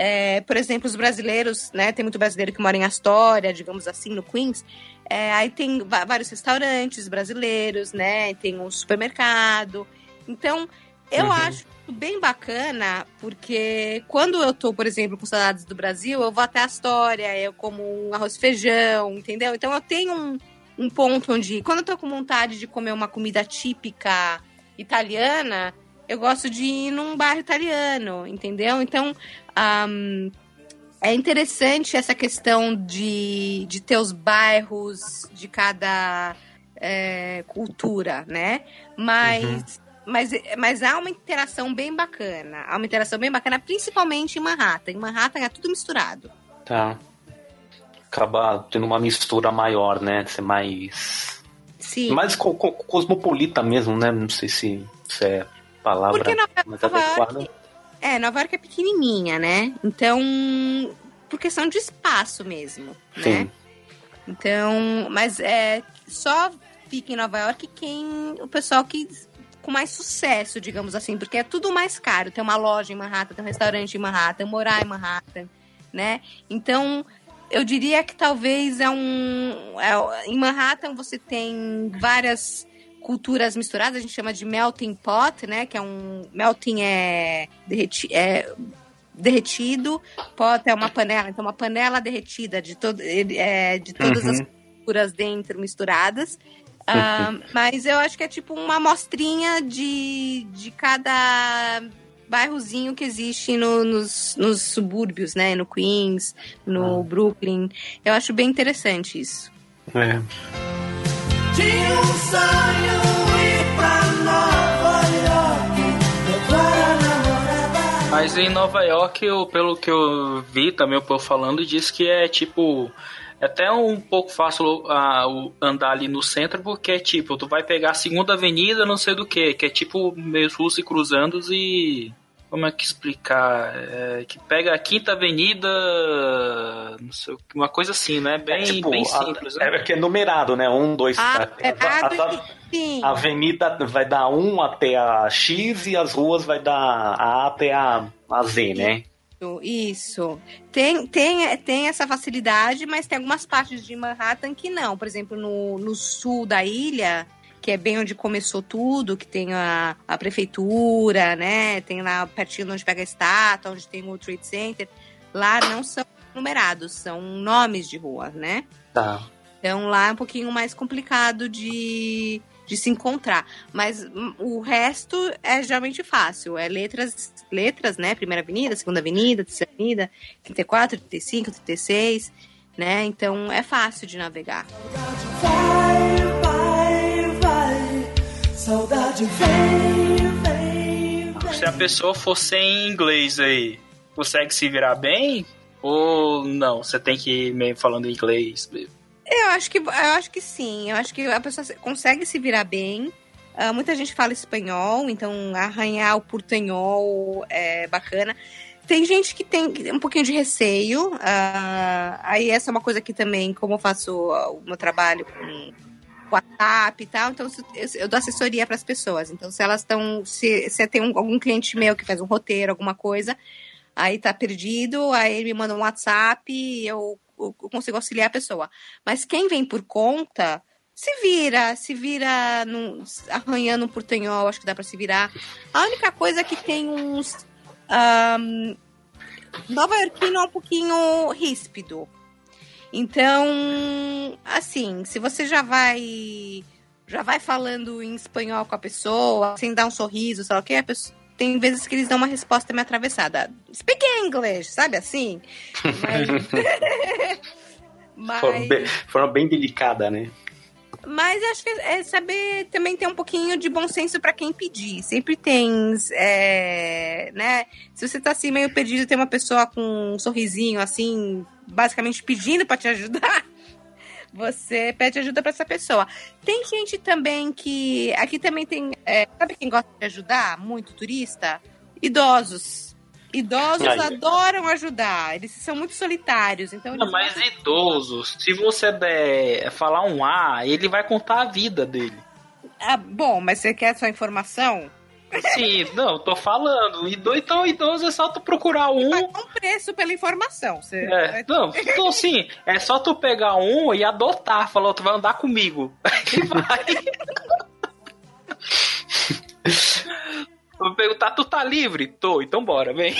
é, por exemplo, os brasileiros, né, tem muito brasileiro que mora em Astoria, digamos assim, no Queens, é, aí tem vários restaurantes brasileiros, né, tem um supermercado. Então, eu Uhum. acho bem bacana, porque quando eu tô, por exemplo, com saudades do Brasil, eu vou até a Astoria, eu como um arroz e feijão, entendeu? Então eu tenho um, um ponto onde, quando eu tô com vontade de comer uma comida típica italiana, eu gosto de ir num bar italiano, entendeu? Então, ahm, é interessante essa questão de, de ter os bairros de cada é, cultura, né? Mas, mas, mas há uma interação bem bacana. Há uma interação bem bacana, principalmente em Manhattan. Em Manhattan é tudo misturado. Tá. Acaba tendo uma mistura maior, né? Ser mais. Sim. Mais co- co- cosmopolita mesmo, né? Não sei se, se é palavra Porque Nova, mais Nova adequada. York, é, Nova York é pequenininha, né? Então, por questão de espaço mesmo, né? Sim. Então, mas é só fica em Nova York quem o pessoal que com mais sucesso, digamos assim, porque é tudo mais caro. Tem uma loja em Manhattan, tem um restaurante em Manhattan, morar em Manhattan, né? Então, eu diria que talvez é um é- em Manhattan você tem várias culturas misturadas, a gente chama de melting pot, né? Que é um melting é, derreti, é derretido, pot é uma panela, então uma panela derretida de todo é, de todas as Uhum. culturas dentro misturadas. Ah, mas eu acho que é tipo uma amostrinha de, de cada bairrozinho que existe no- nos, nos subúrbios, né? No Queens, no Brooklyn. Eu acho bem interessante isso. É. Mas em Nova York, eu, pelo que eu vi também o povo falando, diz que é tipo. É até um pouco fácil ah, andar ali no centro, porque é tipo, tu vai pegar a segunda avenida, não sei do que, que é tipo meio russo e cruzando e. Como é que explicar? É, que pega a quinta avenida. Não sei, uma coisa assim, né? Bem, É, tipo, bem a- simples. né? é que é numerado, né? Um, dois, Ah, três. é, A- a- sim. A avenida vai dar 1 até a X e as ruas vai dar A até a, a Z, né? Isso, Isso. Tem, tem, tem essa facilidade, mas tem algumas partes de Manhattan que não. Por exemplo, no, no sul da ilha, que é bem onde começou tudo, que tem a, a prefeitura, né? Tem lá pertinho onde pega a estátua, onde tem o Trade Center. Lá não são numerados, são nomes de rua, né? Tá. Então lá é um pouquinho mais complicado de, de se encontrar. Mas hum, o resto é geralmente fácil. É letras, letras, né? Primeira avenida, segunda avenida, terceira avenida, 34, 35, 36, né? Então é fácil de navegar. Vai. Saudade vem, vem, vem. Se a pessoa for sem inglês aí, consegue se virar bem? Ou não? Você tem que ir meio falando inglês mesmo? Eu acho que, eu acho que sim. Eu acho que a pessoa se- consegue se virar bem. Ah, muita gente fala espanhol, então arranhar o portanhol é bacana. Tem gente que tem um pouquinho de receio. ah, aí essa é uma coisa que também, como eu faço ah, o meu trabalho com WhatsApp e tal, então eu, dou assessoria para as pessoas. Então, se elas estão. Se, se tem um- algum cliente meu que faz um roteiro, alguma coisa, aí tá perdido, aí ele me manda um WhatsApp e eu, eu consigo auxiliar a pessoa. Mas quem vem por conta, se vira, se vira arranhando um portanhol, acho que dá para se virar. A única coisa é que tem uns. Um, Nova Yorkino é um pouquinho ríspido. Então, assim, se você já vai já vai falando em espanhol com a pessoa, sem dar um sorriso, sei lá o que, pessoa, tem vezes que eles dão uma resposta meio atravessada. Speak English, sabe assim? Mas, Forma mas, bem, forma bem delicada, né? mas acho que é saber também ter um pouquinho de bom senso para quem pedir. Sempre tem, é, né? Se você tá assim meio perdido, tem uma pessoa com um sorrisinho assim, basicamente pedindo para te ajudar. Você pede ajuda para essa pessoa. Tem gente também que. Aqui também tem. é, sabe quem gosta de ajudar? Muito turista? Idosos. Idosos adoram ajudar, eles são muito solitários, então Não, mas idosos, se você der falar um A, ele vai contar a vida dele. Ah, bom, mas você quer sua informação? Sim, não, tô falando. Então, idoso é só tu procurar um. Pagar um preço pela informação. Você É, não, então assim, é só tu pegar um e adotar. Falou, tu vai andar comigo. Aí vai. Vou perguntar, tu tá livre? Tô, então bora, vem.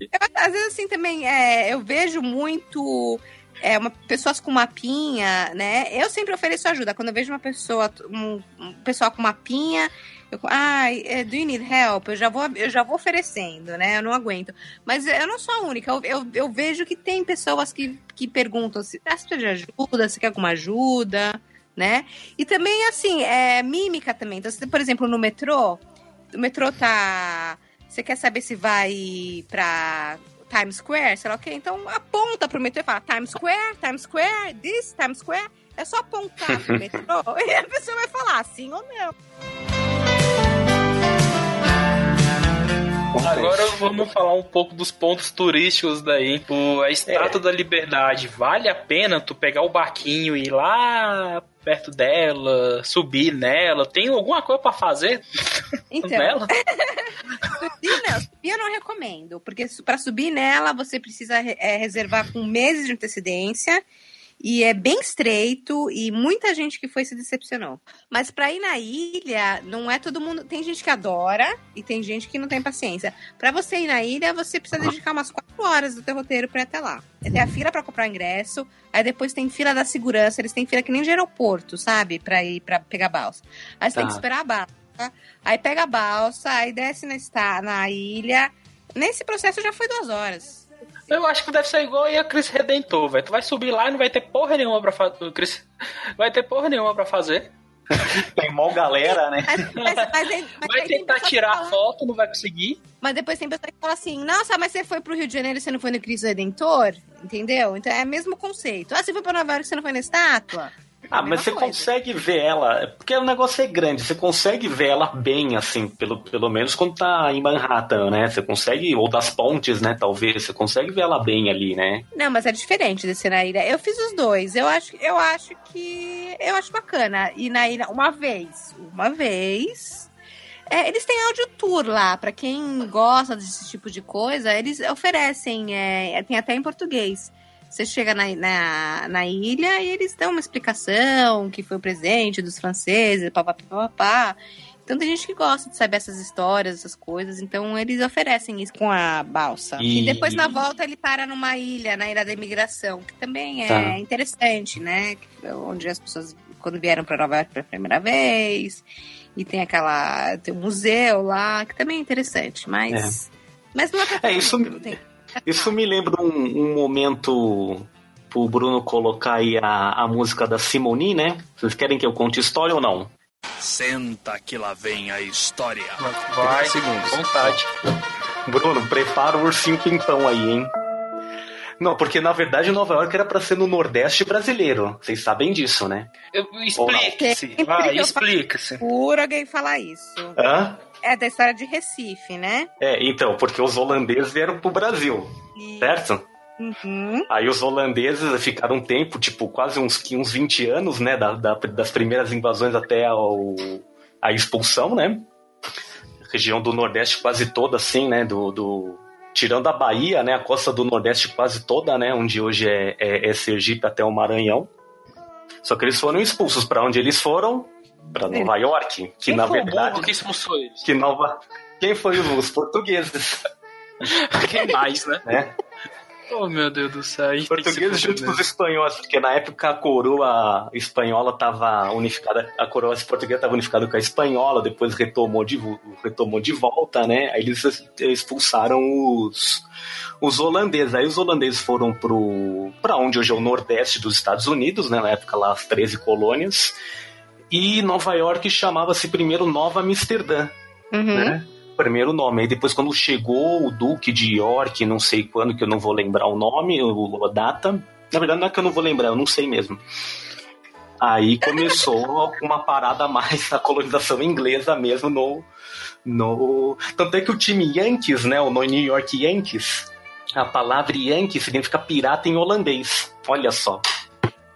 Eu, às vezes, assim, também, é, eu vejo muito é, uma, pessoas com mapinha, né? Eu sempre ofereço ajuda. Quando eu vejo uma pessoa, um, um pessoal com mapinha, eu, ai, é, do you need help? Eu já, vou, eu já vou oferecendo, né? Eu não aguento. Mas eu não sou a única. Eu, eu, eu vejo que tem pessoas que, que perguntam se ah, precisa de ajuda, se quer alguma ajuda, né? E também, assim, é mímica também. Então, por exemplo, no metrô, o metrô tá. Você quer saber se vai pra Times Square, sei lá o quê? Então aponta pro metrô e fala Times Square, Times Square, this, Times Square. É só apontar pro metrô e a pessoa vai falar sim ou não. Agora vamos falar um pouco dos pontos turísticos daí. O, a Estátua da Liberdade, vale a pena tu pegar o barquinho e ir lá perto dela, subir nela? Tem alguma coisa pra fazer Então, nela? subir não, subir eu não recomendo, porque pra subir nela você precisa é, reservar com meses de antecedência. E é bem estreito e muita gente que foi se decepcionou. Mas pra ir na ilha, não é todo mundo. Tem gente que adora e tem gente que não tem paciência. Pra você ir na ilha, você precisa dedicar umas quatro horas do teu roteiro pra ir até lá. Tem a fila pra comprar ingresso, aí depois tem fila da segurança, eles têm fila que nem de aeroporto, sabe? Pra ir pra pegar balsa. Aí você tem Tá. que esperar a balsa, aí pega a balsa, aí desce na, na ilha. Nesse processo já foi duas horas. Eu acho que deve ser igual aí a Cris Redentor, velho. Tu vai subir lá e não vai ter porra nenhuma pra fazer. Cris... Vai ter porra nenhuma pra fazer. Tem mó galera, né? Mas, mas, mas, Vai tentar tirar fala- foto, não vai conseguir. Mas depois tem pessoa que fala assim, nossa, mas você foi pro Rio de Janeiro e você não foi no Cristo Redentor? Entendeu? Então é o mesmo conceito. Ah, você foi pra Nova York e você não foi na estátua? Ah, a mas você coisa. consegue ver ela, porque o negócio é grande, você consegue ver ela bem, assim, pelo, pelo menos quando tá em Manhattan, né? Você consegue, ou das pontes, né, talvez, você consegue ver ela bem ali, né? Não, mas é diferente descer na ilha. Eu fiz os dois. Eu acho, eu acho que. Eu acho bacana. Ir na ilha uma vez. Uma vez. É, eles têm áudio tour lá. Pra quem gosta desse tipo de coisa, eles oferecem. é, tem até em português. Você chega na, na, na ilha e eles dão uma explicação que foi o presente dos franceses, papapá, papapá. Então tem gente que gosta de saber essas histórias, essas coisas. Então eles oferecem isso com a balsa. E, E- depois na volta ele para numa ilha, na ilha da imigração, que também é Tá. interessante, né? Onde as pessoas, quando vieram para Nova York pela primeira vez. E tem aquela. Tem um museu lá, que também é interessante, mas. Mas não é É, isso- Isso me lembra um, um momento pro Bruno colocar aí a, a música da Simone, né? Vocês querem que eu conte história ou não? Senta que lá vem a história. Vai, segundos. vontade. Bruno, prepara o ursinho pimpão aí, hein? Não, porque na verdade Nova York era pra ser no Nordeste brasileiro. Vocês sabem disso, né? Explique-se. Vai, explica-se. Por alguém falar isso. Hã? É da história de Recife, né? É, então, porque os holandeses vieram pro Brasil, E- certo? Uhum. Aí os holandeses ficaram um tempo, tipo, quase uns, uns 20 anos, né? da- da- das primeiras invasões até ao, a expulsão, né? Região do Nordeste quase toda, assim, né? Do, do- tirando a Bahia, né? A costa do Nordeste quase toda, né? Onde hoje é, é, é Sergipe até o Maranhão. Só que eles foram expulsos. Para onde eles foram? Para Nova York. Que Quem na verdade. burro que expulsou eles? Que Nova... Quem foi os portugueses? Quem mais, né? né? Oh, meu Deus do céu. Portugueses junto com os espanhóis, porque na época a coroa espanhola estava unificada, a coroa portuguesa estava unificada com a espanhola, depois retomou de, retomou de volta, né? Aí eles expulsaram os, os holandeses. Aí os holandeses foram pro para onde hoje é o nordeste dos Estados Unidos, né? Na época lá as 13 colônias. E Nova York chamava-se primeiro Nova Amsterdã Uhum. né? Primeiro nome. Aí depois, quando chegou o Duque de York, não sei quando, que eu não vou lembrar o nome, a data. Na verdade, não é que eu não vou lembrar, eu não sei mesmo. Aí começou uma parada mais da colonização inglesa mesmo no, no. Tanto é que o time Yankees, né? O New York Yankees, a palavra Yankee significa pirata em holandês. Olha só.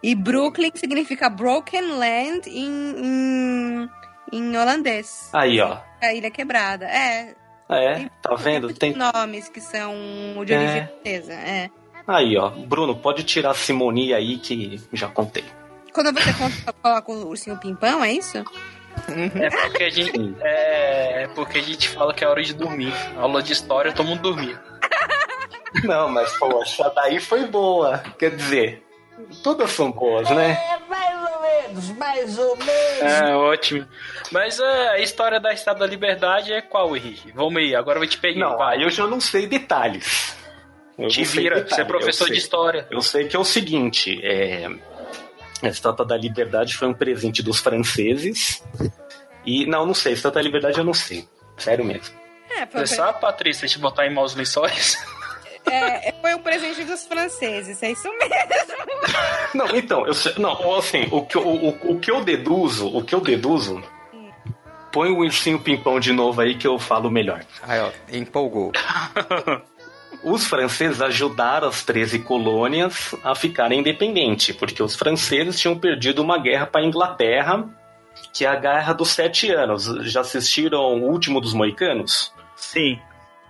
E Brooklyn significa Broken Land em, em, em holandês. Aí, ó. A Ilha Quebrada. É. É, Tem tá vendo? Tem. nomes que são de É. origem holandesa. É. Aí, ó. Bruno, pode tirar a Simonia aí que já contei. Quando você conta, coloca o ursinho pimpão, é isso? É porque a gente. É, é porque a gente fala que é hora de dormir. Aula de história, todo mundo dormir. Não, mas, poxa, daí foi boa. Quer dizer, todas são boas, né? É, ótimo. Mas é, a história da Estátua da Liberdade é qual, Henrique? Vamos aí, agora eu vou te pegar. Não, vai. eu já não sei detalhes. Eu Te vira, detalhes, você é professor de história. Eu sei que é o seguinte, é... a Estátua da Liberdade foi um presente dos franceses. E, não, não sei, a Estátua da Liberdade eu não sei. Sério mesmo. É, foi, Você um sabe, Patrícia, te botar em maus lençóis? Pre- é, foi um presente dos franceses, é isso mesmo. Não, então, eu sei, não, assim, o que, eu- o, o, o que eu deduzo, o que eu deduzo, põe o ursinho pimpão de novo aí que eu falo melhor. Aí, ó, empolgou. Os franceses ajudaram as 13 colônias a ficarem independentes, porque os franceses tinham perdido uma guerra para a Inglaterra, que é a Guerra dos Sete Anos. Já assistiram o último dos Moicanos? Sim.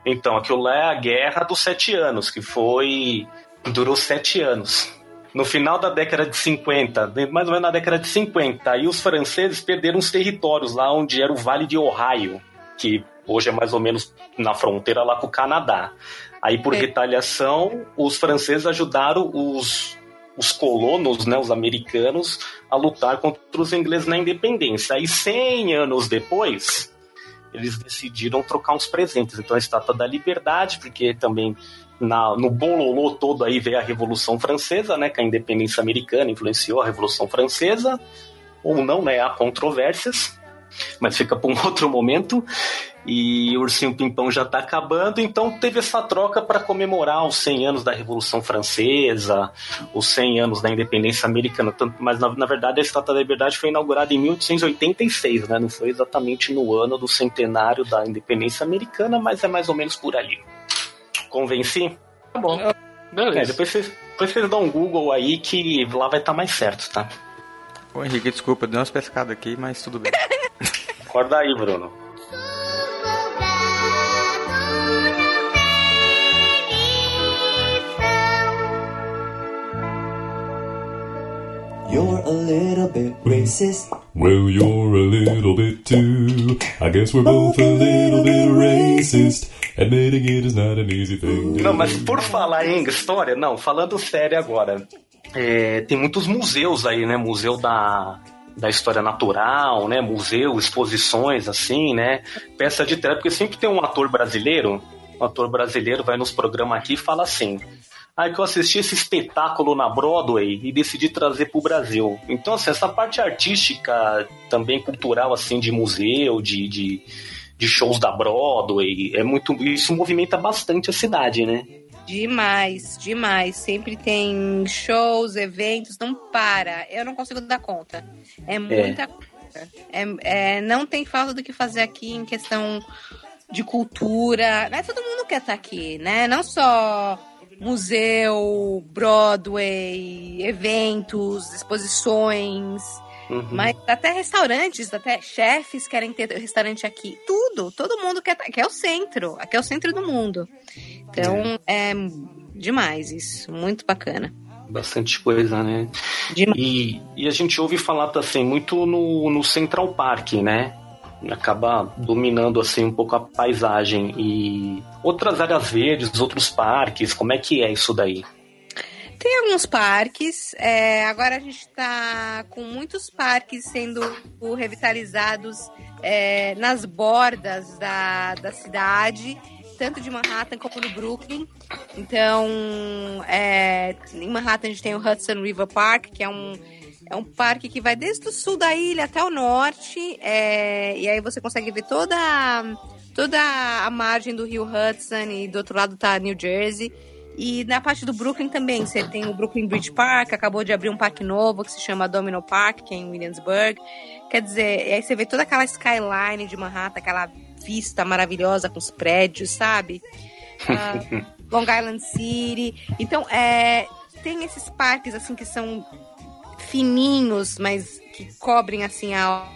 Então, aquilo lá é a Guerra dos Sete Anos, que foi. durou sete anos. No final da década de 50, mais ou menos na década de 50, aí os franceses perderam os territórios lá onde era o Vale de Ohio, que hoje é mais ou menos na fronteira lá com o Canadá. Aí, por É. retaliação, os franceses ajudaram os, os colonos, né, os americanos, a lutar contra os ingleses na independência. Aí, 100 anos depois, eles decidiram trocar uns presentes. Então, a Estátua da Liberdade, porque também na, no bololô todo aí veio a Revolução Francesa, né, que a independência americana influenciou a Revolução Francesa, ou não, né, há controvérsias, mas fica para um outro momento. E o Ursinho Pimpão já está acabando, então teve essa troca para comemorar os 100 anos da Revolução Francesa, os 100 anos da independência americana. Tanto- Mas na, na verdade a Estátua da Liberdade foi inaugurada em 1886, né? Não foi exatamente no ano do centenário da independência americana, mas é mais ou menos por ali. Convenci? Tá bom. É, Beleza. depois vocês, depois vocês dão um Google aí que lá vai estar mais certo, tá? Ô Henrique, desculpa, deu umas pescadas aqui, mas tudo bem. Acorda aí, Bruno. You're a little bit racist. Well, you're a little bit too. I guess we're both a little bit racist. Admitting it is not an easy thing. to Não, mas por falar em história, não, falando sério agora. é, tem muitos museus aí, né? Museu da, da História Natural, né? Museu, exposições, assim, né? Peça de teatro, porque sempre tem um ator brasileiro, um ator brasileiro vai nos programas aqui e fala assim. Ah, que eu assisti esse espetáculo na Broadway e decidi trazer pro Brasil. Então, assim, essa parte artística, também cultural, assim, de museu, de, de, de shows da Broadway, é muito. Isso movimenta bastante a cidade, né? Demais, demais. Sempre tem shows, eventos, não para. Eu não consigo dar conta. É muita coisa. É, é, não tem falta do que fazer aqui em questão de cultura. Né? Todo mundo quer estar aqui, né? Não só museu, Broadway, eventos, exposições. Uhum. Mas até restaurantes, até chefes querem ter restaurante aqui. Tudo, todo mundo quer. Aqui é o centro, aqui é o centro do mundo. Então é, demais isso, muito bacana. Bastante coisa, né? E, e a gente ouve falar assim muito no, no Central Park, né? Acaba dominando assim um pouco a paisagem e outras áreas verdes, outros parques, como é que é isso daí? Tem alguns parques, é, agora a gente está com muitos parques sendo revitalizados é, nas bordas da, da cidade, tanto de Manhattan como no Brooklyn. Então, é, em Manhattan a gente tem o Hudson River Park, que é um, é um parque que vai desde o sul da ilha até o norte, é, e aí você consegue ver toda, toda a margem do rio Hudson e do outro lado tá New Jersey. E na parte do Brooklyn também, você tem o Brooklyn Bridge Park, acabou de abrir um parque novo que se chama Domino Park, que é em Williamsburg. Quer dizer, aí você vê toda aquela skyline de Manhattan, aquela vista maravilhosa com os prédios, sabe? Ah, Long Island City. Então, é, tem esses parques assim que são fininhos, mas que cobrem assim a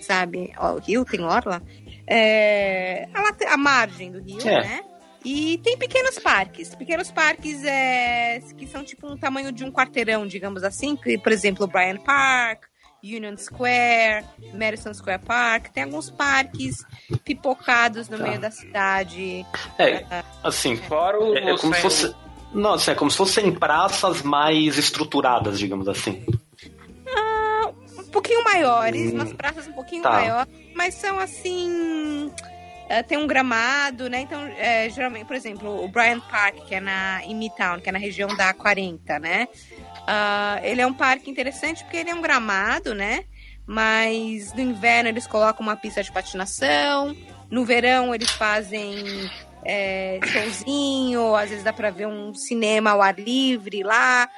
sabe, o rio tem orla, é, a, a margem do rio, É. né? E tem pequenos parques, pequenos parques é, que são tipo um tamanho de um quarteirão, digamos assim, que, por exemplo, o Bryant Park, Union Square, Madison Square Park, tem alguns parques pipocados no meio da cidade. É, Ah, assim, Fora o, é, é como se fosse. Não, assim, é como se fossem praças mais estruturadas, digamos assim. um pouquinho maiores, Hum. umas praças um pouquinho Tá. maiores, mas são assim. É, tem um gramado, né? Então, é, geralmente, por exemplo, o Bryant Park, que é na, em Midtown, que é na região da 40, né? Ah, ele é um parque interessante porque ele é um gramado, né? Mas no inverno eles colocam uma pista de patinação, no verão eles fazem é, showzinho, às vezes dá pra ver um cinema ao ar livre lá.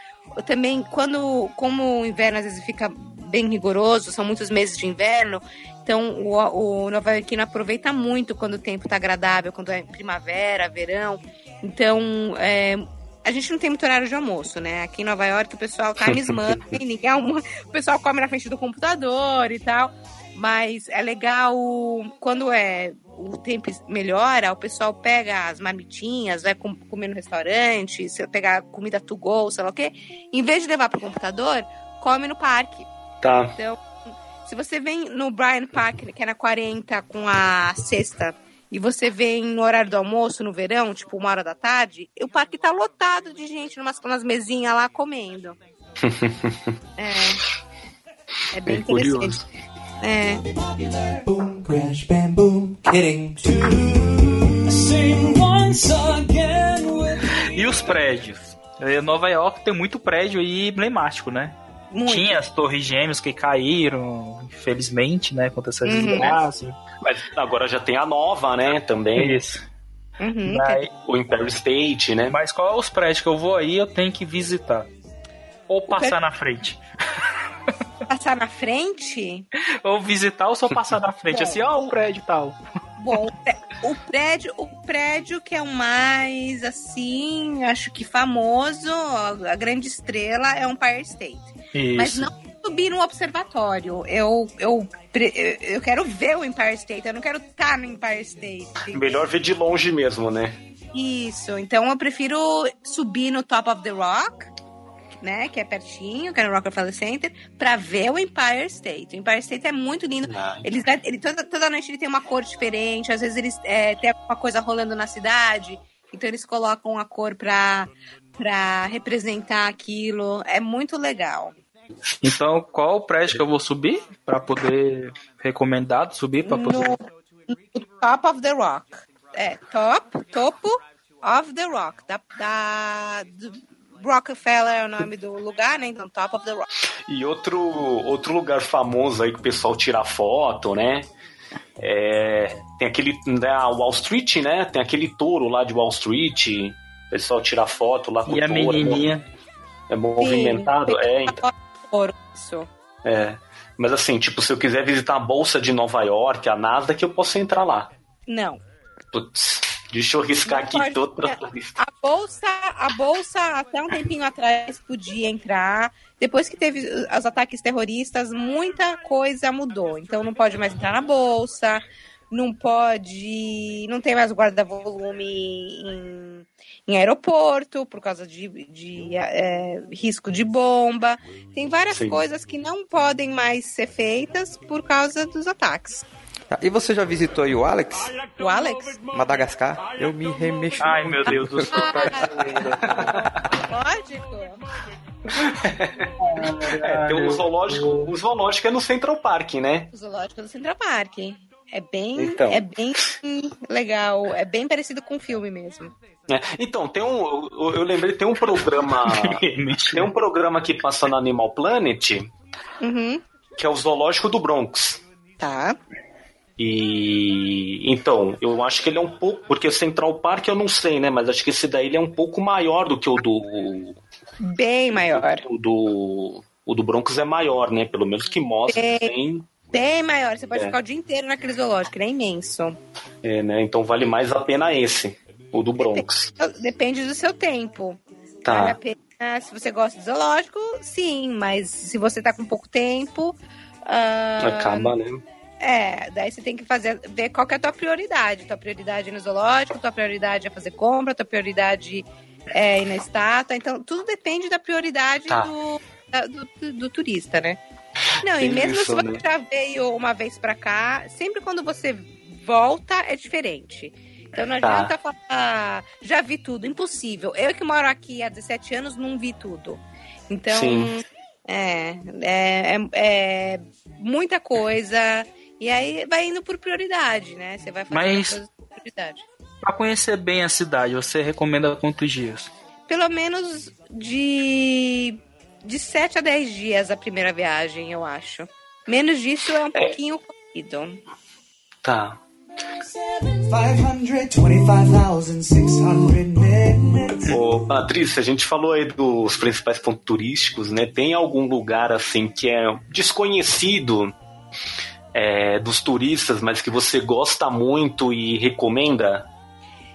Também, quando, como o inverno às vezes fica bem rigoroso, são muitos meses de inverno, então o, o Nova Yorkino aproveita muito quando o tempo tá agradável, quando é primavera, verão. Então, é, a gente não tem muito horário de almoço, né? Aqui em Nova York o pessoal tá mesmando, ninguém almo... o pessoal come na frente do computador e tal. Mas é legal quando é o tempo melhora, o pessoal pega as marmitinhas, vai com- comer no restaurante, se pegar comida to go, sei lá o quê, em vez de levar pro computador, come no parque. Tá. Então, se você vem no Bryan Park, que é na 40, com a sexta, e você vem no horário do almoço, no verão, tipo uma hora da tarde, o parque tá lotado de gente numas, umas mesinhas lá comendo. É. É bem É curioso. interessante. É. Boom, crash, bam, boom, kidding. Sing once again with E os prédios? Eh, Nova York tem muito prédio aí emblemático, né? Muito. Tinha as torres gêmeas que caíram, infelizmente, né? Aconteceu essa Uhum. desgraça. Mas agora já tem a nova, né? Também. Isso. Uhum, Daí- O Empire State, né? mas qual é os prédios que eu vou aí, eu tenho que visitar. Ou passar na frente. Passar na frente? Ou visitar ou só passar na frente, assim, ó, o prédio e tal. Bom, o prédio, o prédio que é o mais, assim, acho que famoso, a grande estrela é o Empire State. Isso. Mas não subir no observatório. Eu, eu, eu quero ver o Empire State, eu não quero estar no Empire State. Melhor ver de longe mesmo, né? Isso, então eu prefiro subir no Top of the Rock, né, que é pertinho, que é no Rockefeller Center, pra ver o Empire State. O Empire State é muito lindo. Eles, ele, toda, toda noite ele tem uma cor diferente, às vezes eles é, tem alguma coisa rolando na cidade, então eles colocam a cor pra, pra representar aquilo. É muito legal. Então, qual o prédio que eu vou subir pra poder recomendado subir para poder No, no Top of the Rock. É, top, topo of the Rock. Da, da, do Rockefeller é o nome do lugar, né? Então, Top of the Rock. E outro, outro lugar famoso aí que o pessoal tira foto, né? É, tem aquele. Né, a Wall Street, né? Tem aquele touro lá de Wall Street. O pessoal tira foto lá com E o a touro. menininha. É movimentado. Sim, É, então. Ouro, isso. É. Mas assim, tipo, se eu quiser visitar a Bolsa de Nova York, a Nasdaq, eu posso entrar lá. Não. Putz, deixa eu riscar aqui pode- toda é, a lista. A bolsa, a bolsa até um tempinho atrás podia entrar. Depois que teve os ataques terroristas, muita coisa mudou. Então não pode mais entrar na bolsa, não pode, não tem mais guarda-volume em, em aeroporto por causa de, de, é, risco de bomba. Tem várias Sim. coisas que não podem mais ser feitas por causa dos ataques. Tá, E você já visitou aí o Alex? O Alex? Madagascar? Eu me remexo. Ai, meu Deus do céu. Lógico. É, tem um zoológico, o zoológico é no Central Park, né? O zoológico do Central Park. É bem, Então. é bem legal. É bem parecido com o filme mesmo. É, Então, tem um. Eu, eu lembrei, tem um programa. tem um programa que passa no Animal Planet, Uhum. que é o Zoológico do Bronx. Tá. E então, eu acho que ele é um pouco. Porque o Central Park eu não sei, né? Mas acho que esse daí ele é um pouco maior do que o do. Bem maior. O do. O do Broncos é maior, né? Pelo menos que mostra. Bem- Tem, Bem maior. Você pode É. ficar o dia inteiro naquele zoológico, ele é imenso. é, né? Então vale mais a pena esse. O do Bronx. Depende do seu tempo. Vale a Tá. pena, se você gosta de zoológico, sim, mas se você tá com pouco tempo. ah, Acaba, né? É, daí você tem que fazer, ver qual que é a tua prioridade. Tua prioridade é no zoológico, tua prioridade é fazer compra, tua prioridade é ir na estátua. Então, tudo depende da prioridade Tá. do, do, do- do turista, né? Não, e Tem mesmo isso, se você né? já veio uma vez pra cá, sempre quando você volta é diferente. Então não Tá. adianta falar, "Ah, já vi tudo, impossível. Eu que moro aqui há 17 anos não vi tudo. Então, Sim. é, é, é, é muita coisa. E aí vai indo por prioridade, né? Você vai fazendo Mas- as coisas por prioridade. Pra conhecer bem a cidade, você recomenda quantos dias? Pelo menos de, de 7 a 10 dias a primeira viagem, eu acho. Menos disso é um pouquinho corrido. Tá. 525,600 minutes. Ô, Patrícia, a gente falou aí dos principais pontos turísticos, né? Tem algum lugar assim que é desconhecido é, dos turistas, mas que você gosta muito e recomenda?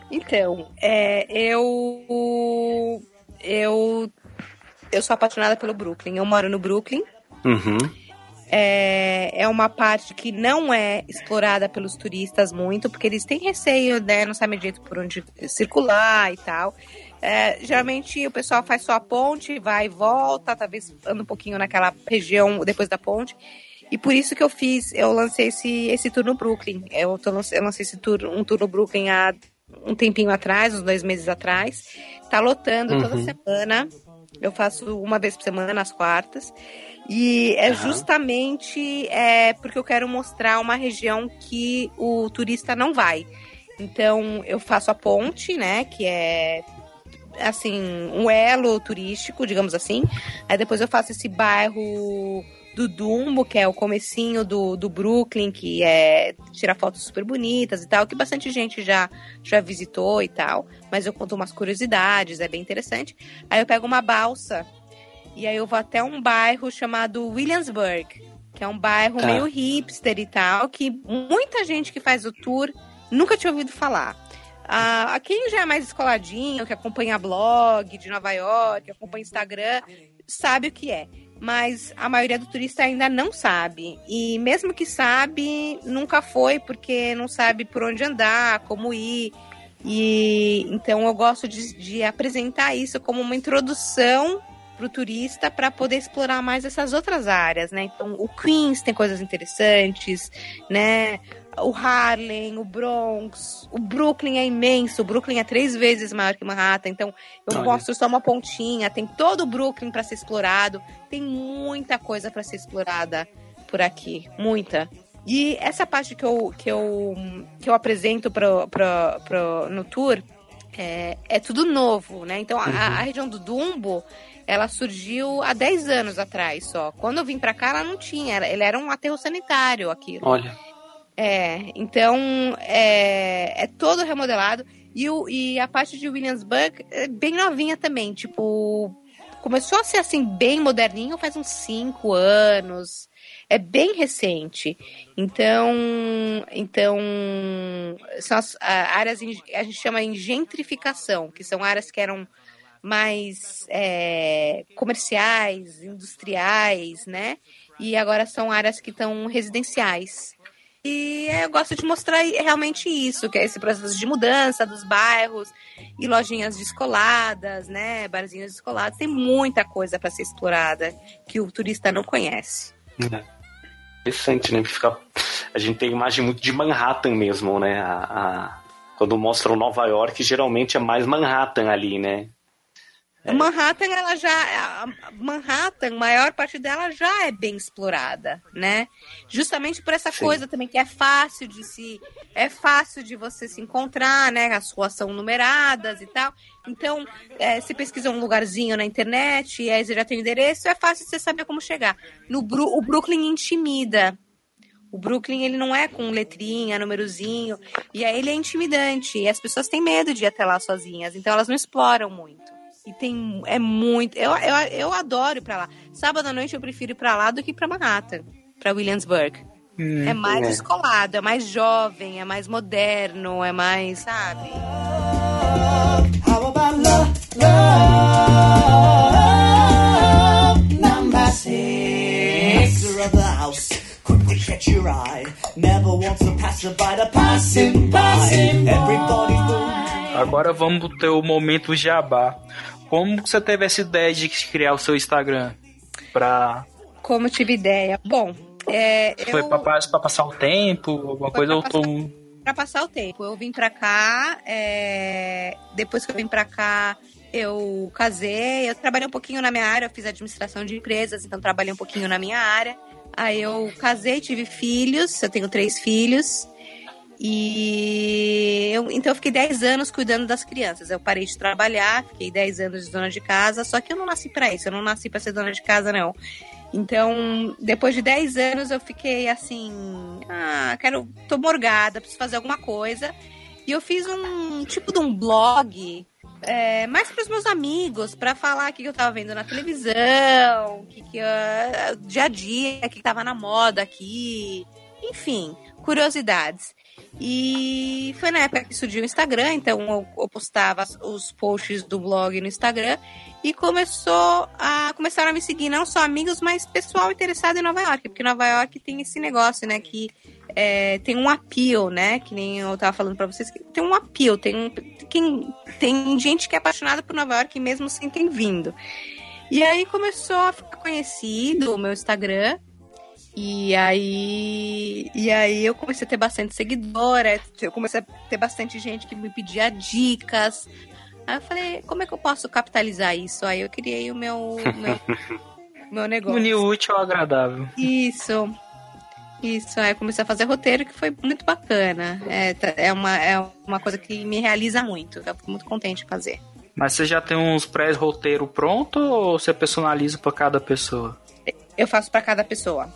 Então, é, eu. Eu. Eu sou apaixonada pelo Brooklyn. Eu moro no Brooklyn. Uhum. É, é uma parte que não é explorada pelos turistas muito, porque eles têm receio, né? Não sabem direito por onde circular e tal. É, geralmente o pessoal faz só a ponte, vai e volta, talvez anda um pouquinho naquela região depois da ponte. E por isso que eu fiz, eu lancei esse, esse tour no Brooklyn. Eu, tô, eu lancei esse tour, um tour no Brooklyn há um tempinho atrás, uns dois meses atrás. Tá lotando toda Uhum. semana. Eu faço uma vez por semana, nas quartas. E é Aham. justamente é, porque eu quero mostrar uma região que o turista não vai. Então, eu faço a ponte, né? Que é assim, um elo turístico, digamos assim. Aí depois eu faço esse bairro do Dumbo, que é o comecinho do, do Brooklyn, que é tira fotos super bonitas e tal, que bastante gente já, já visitou e tal. Mas eu conto umas curiosidades, é bem interessante. Aí eu pego uma balsa e aí eu vou até um bairro chamado Williamsburg, que é um bairro Tá. meio hipster e tal, que muita gente que faz o tour nunca tinha ouvido falar. Ah, quem já é mais escoladinho, que acompanha blog de Nova York, que acompanha Instagram, sabe o que é. Mas a maioria do turista ainda não sabe. E mesmo que sabe, nunca foi, porque não sabe por onde andar, como ir. E então eu gosto de, de apresentar isso como uma introdução para o turista para poder explorar mais essas outras áreas, né? Então o Queens tem coisas interessantes, né? O Harlem, o Bronx, o Brooklyn é imenso. O Brooklyn é três vezes maior que Manhattan. Então eu Olha. mostro só uma pontinha. Tem todo o Brooklyn para ser explorado. Tem muita coisa para ser explorada por aqui, muita. E essa parte que eu, que eu, que eu apresento pro, pro, pro, no tour é, é tudo novo, né? Então a, a região do Dumbo ela surgiu há 10 anos atrás só. Quando eu vim pra cá, ela não tinha. Ela, ele era um aterro sanitário aquilo. Olha. É, então é, é todo remodelado. E, o, e a parte de Williamsburg é bem novinha também. Tipo, começou a ser assim, bem moderninho faz uns 5 anos. É bem recente. Então, então são as áreas, a gente chama em gentrificação, que são áreas que eram mais é, comerciais, industriais, né? E agora são áreas que estão residenciais. E eu gosto de mostrar realmente isso, que é esse processo de mudança dos bairros e lojinhas descoladas, né? Barzinhos descolados. Tem muita coisa para ser explorada que o turista não conhece. É. Interessante, né? Fica... A gente tem imagem muito de Manhattan mesmo, né? A, a- Quando mostram Nova York, geralmente é mais Manhattan ali, né? Manhattan, ela já. Manhattan, a maior parte dela já é bem explorada, né? Justamente por essa Sim. coisa também que é fácil de se. É fácil de você se encontrar, né? As ruas são numeradas e tal. Então, é, você pesquisa um lugarzinho na internet, e aí você já tem o endereço, é fácil você saber como chegar. No Bru o Brooklyn intimida. O Brooklyn, ele não é com letrinha, númerozinho. E aí ele é intimidante. E as pessoas têm medo de ir até lá sozinhas. Então elas não exploram muito. E tem. É muito. Eu, eu, eu adoro ir pra lá. Sábado à noite eu prefiro ir pra lá do que pra Manhattan, pra Williamsburg. é mais é. descolado, é mais jovem, é mais moderno, é mais, sabe? How about love, love? Number six. Master of the house, quickly catch your eye. Never wants to pass by the passing by. Everybody's doing. Agora vamos ter o momento jabá. Como você teve essa ideia de criar o seu Instagram? Pra... Como eu tive ideia. Bom, é, Foi eu, pra, pa- pra passar o tempo? Alguma Foi coisa? pra Eu tô... pra passar o tempo. Eu vim pra cá, é, depois que eu vim pra cá, eu casei, eu trabalhei um pouquinho na minha área, eu fiz administração de empresas, então trabalhei um pouquinho na minha área. Aí eu casei, tive filhos, eu tenho três filhos. E eu, então eu fiquei 10 anos cuidando das crianças. Eu parei de trabalhar, fiquei 10 anos de dona de casa, só que eu não nasci pra isso, eu não nasci pra ser dona de casa, não. Então, depois de 10 anos, eu fiquei assim, ah, quero, tô morgada, preciso fazer alguma coisa. E eu fiz um tipo de um blog, é, mais para os meus amigos, para falar o que eu tava vendo na televisão, o que, que ah, dia a dia, o que tava na moda aqui, enfim, curiosidades. E foi na época que surgiu o Instagram, então eu, postava os posts do blog no Instagram e começou a começaram a me seguir não só amigos, mas pessoal interessado em Nova York, porque Nova York tem esse negócio, né, que é, tem um appeal, né, que nem eu tava falando pra vocês, que tem um appeal, tem quem, tem gente que é apaixonada por Nova York mesmo sem ter vindo. E aí começou a ficar conhecido o meu Instagram. E aí, e aí eu comecei a ter bastante seguidora, eu comecei a ter bastante gente que me pedia dicas. Aí eu falei, como é que eu posso capitalizar isso? Aí eu criei o meu, meu, meu negócio. Unir útil ao agradável. Isso. Isso, aí eu comecei a fazer roteiro que foi muito bacana. É, tá- é, uma, é uma coisa que me realiza muito. Eu fico muito contente de fazer. Mas você já tem uns pré-roteiro pronto ou você personaliza pra cada pessoa? Eu faço pra cada pessoa.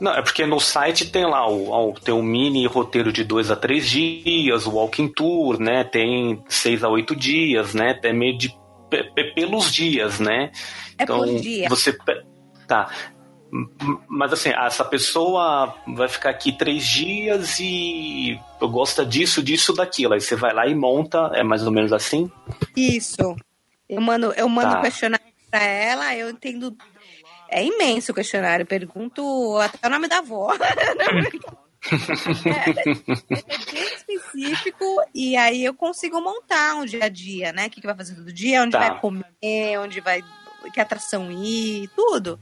Não, é porque no site tem lá o, o- tem um mini roteiro de dois a três dias, o walking tour, né? Tem seis a oito dias, né? É meio de pe- pe- pelos dias, né? É por dia. Você tá. Mas assim, essa pessoa vai ficar aqui três dias e gosta disso, disso, daquilo. Aí você vai lá e monta, é mais ou menos assim? Isso. Eu mando, eu mando Tá. questionário pra ela, eu entendo. É imenso o questionário. Pergunto até o nome da avó. é, é bem específico e aí eu consigo montar um dia a dia, né? O que, que vai fazer todo dia, onde Tá. vai comer, onde vai. Que atração ir, tudo.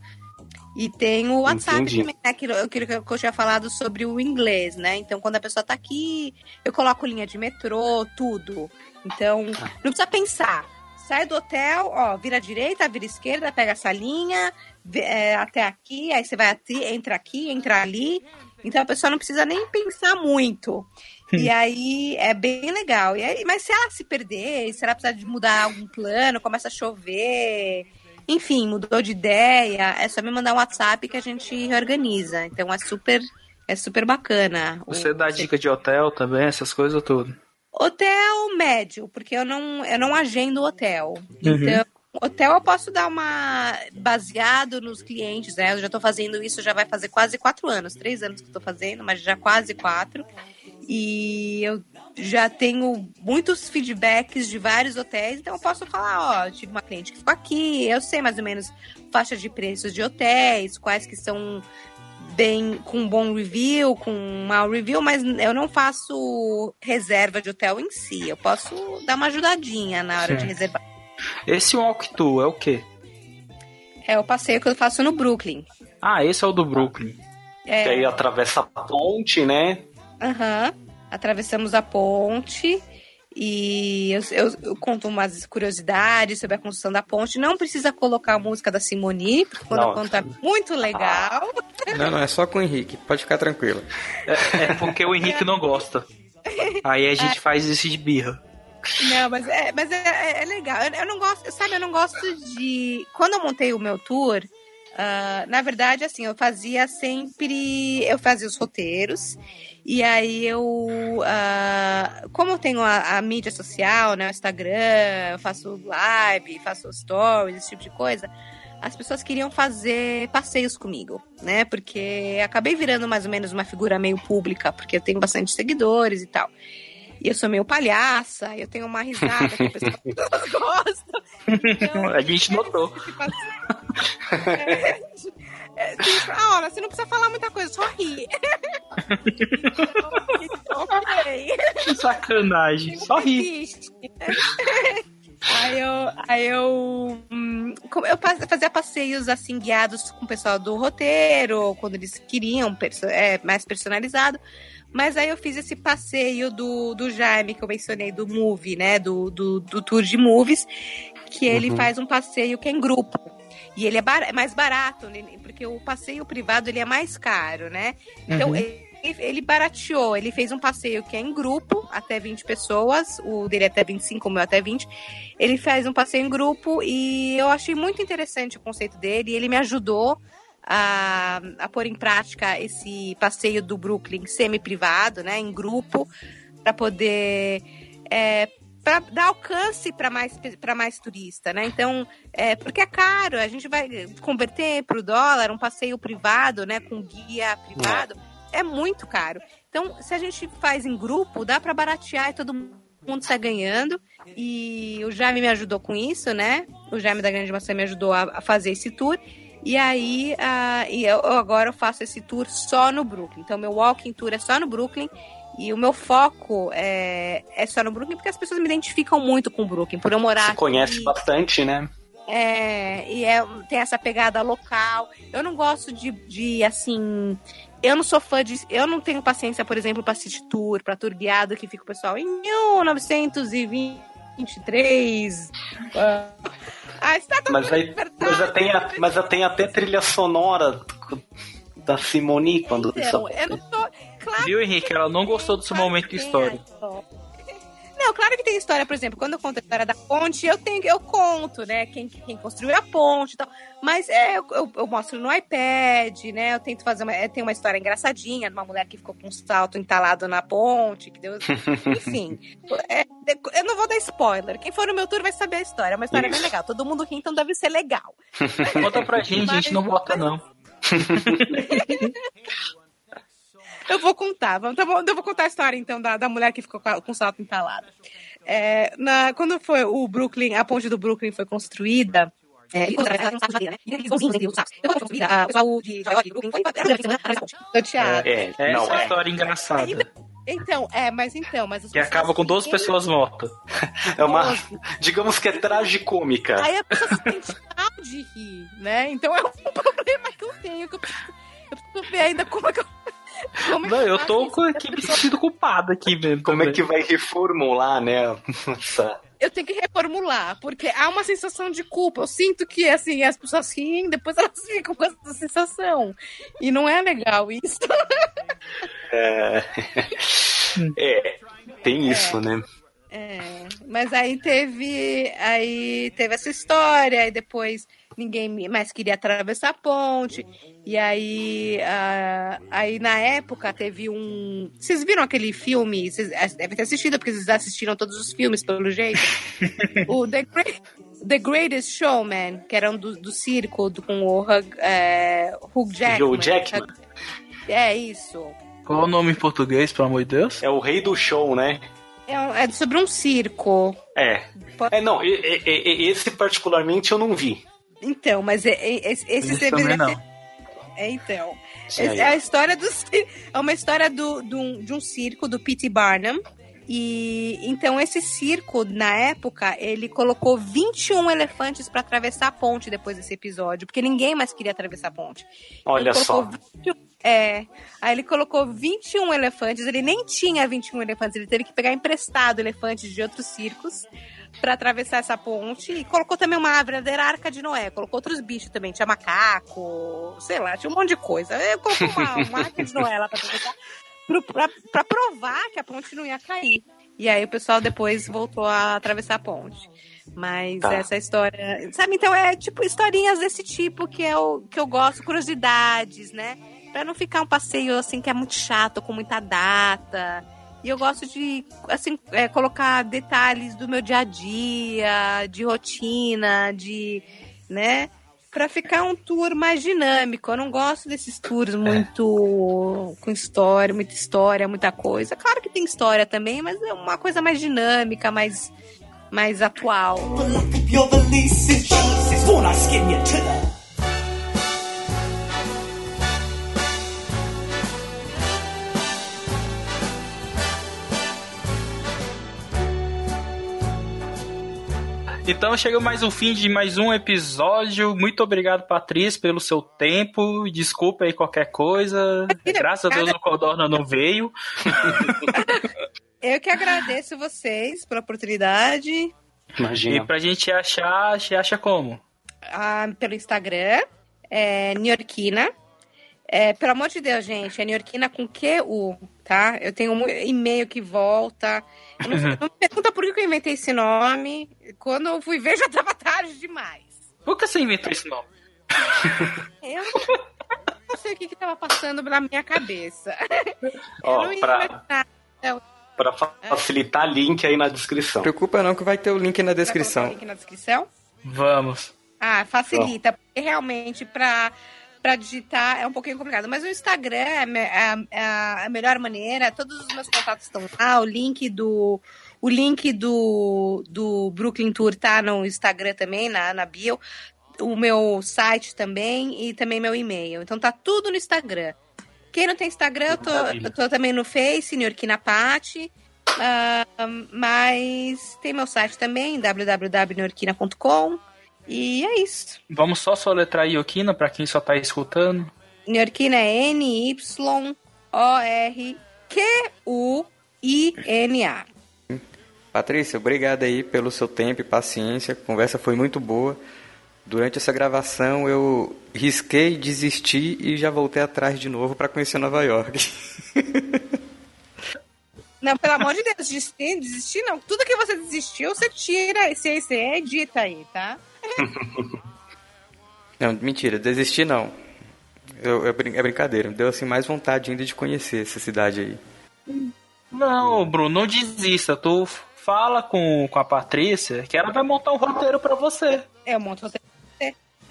E tem o WhatsApp Entendi. também, né? Aquilo, aquilo que eu tinha falado sobre o inglês, né? Então, quando a pessoa tá aqui, eu coloco linha de metrô, tudo. Então, não precisa pensar. Sai do hotel, ó, vira à direita, vira esquerda, pega essa linha, é, até aqui, aí você vai ati- entra aqui, entra ali. Então a pessoa não precisa nem pensar muito. E aí é bem legal. E aí, mas se ela se perder, se ela precisar de mudar algum plano, começa a chover, enfim, mudou de ideia, é só me mandar um WhatsApp que a gente reorganiza. Então é super, é super bacana. Você O- dá dica de hotel também, essas coisas tudo. Hotel médio, porque eu não, eu não agendo hotel. Então, hotel eu posso dar uma. baseado nos clientes, né? Eu já tô fazendo isso, já vai fazer quase quatro anos. Três anos que eu tô fazendo, mas já quase quatro. E eu já tenho muitos feedbacks de vários hotéis, então eu posso falar, ó, tive uma cliente que ficou aqui, eu sei mais ou menos faixa de preços de hotéis, quais que são bem com bom review, com mau review, mas eu não faço reserva de hotel em si. Eu posso dar uma ajudadinha na hora de Sim. reservar. Esse walk tour é o quê? É o passeio que eu faço no Brooklyn. Ah, esse é o do Brooklyn. E aí É, atravessa a ponte, né? aham. Atravessamos a ponte e eu, eu- eu conto umas curiosidades sobre a construção da ponte. Não precisa colocar a música da Simone, porque quando Não. eu conto é muito legal. Não, não, é só com o Henrique. Pode ficar tranquilo. É, é porque o Henrique não gosta. Aí a gente faz isso de birra. Não, mas é, mas é, é- é legal. Eu, eu não gosto, sabe, eu não gosto de. Quando eu montei o meu tour, Ah, na verdade, assim, eu fazia sempre. Eu fazia os roteiros. E aí eu. ah, como eu tenho a, a mídia social, né? O Instagram, eu faço live, faço stories, esse tipo de coisa. As pessoas queriam fazer passeios comigo, né? Porque acabei virando mais ou menos uma figura meio pública, porque eu tenho bastante seguidores e tal. E eu sou meio palhaça, eu tenho uma risada que a pessoa gostam. Então, A gente notou. esse passeio- É, é, tipo, ah, olha, você não precisa falar muita coisa, só ri. ok. Que sacanagem. Só ri. Aí eu, aí eu, hum, eu fazia passeios assim guiados com o pessoal do roteiro, quando eles queriam é, mais personalizado. Mas aí eu fiz esse passeio do, do Jaime que eu mencionei do movie, né? Do, do, do tour de movies, que ele Uhum. faz um passeio que é em grupo. E ele é, bar- é mais barato, né, porque o passeio privado ele é mais caro, né? Então Uhum. ele, ele barateou, ele fez um passeio que é em grupo, até 20 pessoas, o dele é até 25, o meu até 20. Ele faz um passeio em grupo e eu achei muito interessante o conceito dele, ele me ajudou a, a pôr em prática esse passeio do Brooklyn semi-privado, né, em grupo, para poder é, para dar alcance para mais para mais turista, né? Então, é, porque é caro, a gente vai converter para o dólar um passeio privado, né, com guia privado, é muito caro. Então, se a gente faz em grupo, dá para baratear e todo mundo sai ganhando. E o Jaime me ajudou com isso, né? O Jaime da Grande Maçã me ajudou a, a fazer esse tour. E aí, ah, e eu agora eu faço esse tour só no Brooklyn. Então, meu walking tour é só no Brooklyn. E o meu foco é, é só no Brooklyn, porque as pessoas me identificam muito com o Brooklyn, por eu morar Você conhece aqui. bastante, né? É, e é, tem essa pegada local. Eu não gosto de, de, assim. Eu não sou fã de. Eu não tenho paciência, por exemplo, pra city tour, pra tour guiado, que fica o pessoal em 1923. ah, a estátua Mas, aí, mas, já tem a- mas já tem até trilha sonora da Simone quando Então, eu não tô. Claro Viu, Henrique? Ela não gostou do seu Claro momento histórico. Não, claro que tem história, por exemplo, quando eu conto a história da ponte, eu tenho, eu conto, né, quem, quem construiu a ponte e tal. Mas é, eu, eu- eu mostro no iPad, né? Eu tento fazer uma. é, Tem uma história engraçadinha de uma mulher que ficou com um salto entalado na ponte, que deu. Enfim. é, eu não vou dar spoiler. Quem for no meu tour vai saber a história. É uma história bem Isso. legal. Todo mundo ri, então deve ser legal. Conta pra gente, a gente não vota, não. Eu vou contar. Vamos- tá bom, Eu vou contar a história, então, da, da mulher que ficou com, o salto entalado. É, na, quando foi o Brooklyn, a ponte do Brooklyn foi construída. É, né? E eles sozinhos entre os saltos. Eu o pessoal de Nova York, Brooklyn, foi da ponte. É, É não, é. história engraçada. Então, é, mas então, mas as Que acaba com 12 riem, pessoas mortas. É uma. 12. Digamos que é tragicômica. Aí a pessoa se sente mal de rir, né? Então é um problema que eu tenho, que eu preciso, eu preciso ver ainda como é que eu. Como é Não, eu tô com- aqui me sentindo culpado aqui mesmo. Como é que vai reformular, né? Essa- eu tenho que reformular, porque há uma sensação de culpa. Eu sinto que, assim, as pessoas riem, depois elas ficam com essa sensação. E não é legal isso. É, é, tem isso, né? É, mas aí teve, aí teve essa história, e depois ninguém mais queria atravessar a ponte. E aí, ah, aí na época teve um. Vocês viram aquele filme? Vocês eh, devem ter assistido, porque vocês assistiram todos os filmes, pelo jeito. o The, Great- The Greatest Showman, que era um do, do circo do, com o Hugh, é, Hugh Jackman. Hugh Jackman. É isso. Qual o nome em português, pelo amor de Deus? É o rei do show, né? É, é sobre um circo. É. É, não, esse particularmente eu não vi. Então, mas é- é- esse, deveria também não. É, então. Sim, É a história do é uma história do, do- de um circo do P.T. Barnum. E então esse circo, na época, ele colocou 21 elefantes para atravessar a ponte depois desse episódio, porque ninguém mais queria atravessar a ponte. Olha Ele só. colocou 21 é, aí ele colocou 21 elefantes, ele nem tinha 21 elefantes, ele teve que pegar emprestado elefantes de outros circos para atravessar essa ponte e colocou também uma verdadeira arca de Noé, colocou outros bichos também, tinha macaco, sei lá, tinha um monte de coisa. Ele colocou uma, uma arca de Noé lá atravessar pra, pra provar que a ponte não ia cair. E aí o pessoal depois voltou a atravessar a ponte. Mas Tá. essa história. Sabe, então é tipo historinhas desse tipo que eu, que eu gosto, curiosidades, né? Pra não ficar um passeio assim que é muito chato, com muita data. E eu gosto de, assim, é, colocar detalhes do meu dia a dia, de rotina, de. né? Pra ficar um tour mais dinâmico. Eu não gosto desses tours muito com história, muita história, muita coisa. Claro que tem história também, mas é uma coisa mais dinâmica, mais, mais atual. Lock Então chega mais um fim de mais um episódio. Muito obrigado, Patrícia, pelo seu tempo. Desculpa aí qualquer coisa. Graças a Deus o Codorna não veio. Eu que agradeço vocês pela oportunidade. E Imagina. pra gente achar, te acha como? ah, pelo Instagram, é Niorquina. É, pelo amor de Deus, gente, é Niorquina com QU, tá? Eu tenho um e-mail que volta. Eu Não, não me pergunta por que eu inventei esse nome. Quando eu fui ver, já tava tarde demais. Por que você inventou esse nome? Eu não sei o que que tava passando na minha cabeça. Ó, eu não ia pra- imaginar. Pra fa- facilitar, link aí na descrição. Preocupa não que vai ter o link na Vai colocar o descrição. link na descrição? Vamos. Ah, facilita, porque realmente pra, pra digitar é um pouquinho complicado. Mas o Instagram é me- é a, é a melhor maneira, todos os meus contatos estão lá, o link do. O link do, do Brooklyn Tour tá no Instagram também, na, na bio. O meu site também e também meu e-mail. Então tá tudo no Instagram. Quem não tem Instagram, eu tô, eu tô também no Face, Niorquina Pati. Ah, mas tem meu site também, www.niorquina.com. E é isso. Vamos só soletrar Iokina pra quem só tá escutando. Niorquina é N-Y-O-R-Q-U-I-N-A. Patrícia, obrigado aí pelo seu tempo e paciência. A conversa foi muito boa. Durante essa gravação eu risquei, desisti e já voltei atrás de novo para conhecer Nova York. Não, pelo amor de Deus, desistir, desistir não. Tudo que você desistiu, você tira, você edita aí, tá? Não, mentira, desisti não. Eu- eu é brincadeira, me deu assim mais vontade ainda de conhecer essa cidade aí. Não, Bruno, não desista. Tu fala com, com a Patrícia que ela vai montar um roteiro pra você. É um monte de roteiro.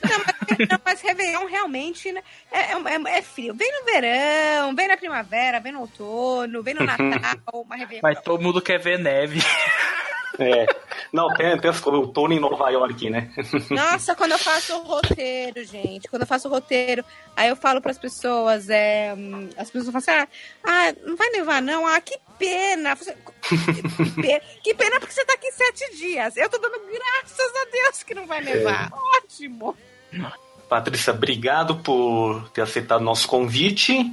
Não, mas, não, mas Réveillon realmente né, é, é- é frio. Vem no verão, vem na primavera, vem no outono, vem no Natal, mas Réveillon. Mas todo mundo quer ver neve. É. Não, tem, tem as. Eu tô em Nova York, né? Nossa, quando eu faço o roteiro, gente, quando eu faço o roteiro, aí eu falo pras pessoas, é, hum, as pessoas falam assim, ah, ah, não vai nevar não, ah, que pena. Que pena, que pena porque você tá aqui sete dias. Eu tô dando graças a Deus que não vai nevar. Ótimo. Patrícia, obrigado por ter aceitado nosso convite.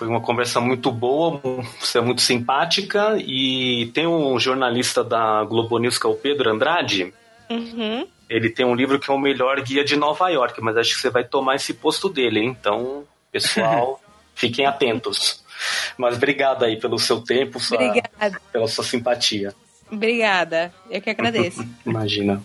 Foi uma conversa muito boa, você é muito simpática. E tem um jornalista da Globo News, que é o Pedro Andrade. Uhum. Ele tem um livro que é o melhor guia de Nova York, mas acho que você vai tomar esse posto dele, hein? Então, pessoal, fiquem atentos. Mas obrigado aí pelo seu tempo, sua- pela sua simpatia. Obrigada. Eu que agradeço. Imagina.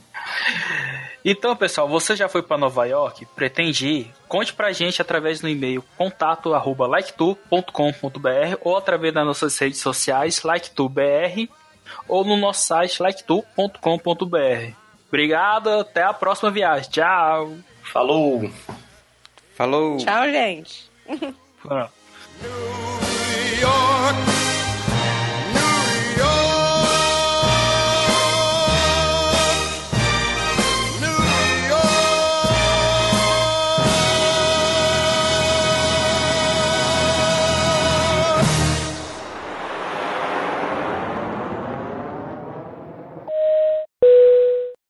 Então, pessoal, você já foi pra Nova York? Pretende ir? Conte pra gente através do e-mail contato arroba liketour.com.br ou através das nossas redes sociais liketour.br ou no nosso site liketour.com.br. Obrigado, até a próxima viagem. Tchau. Falou! Falou! Tchau, gente. New York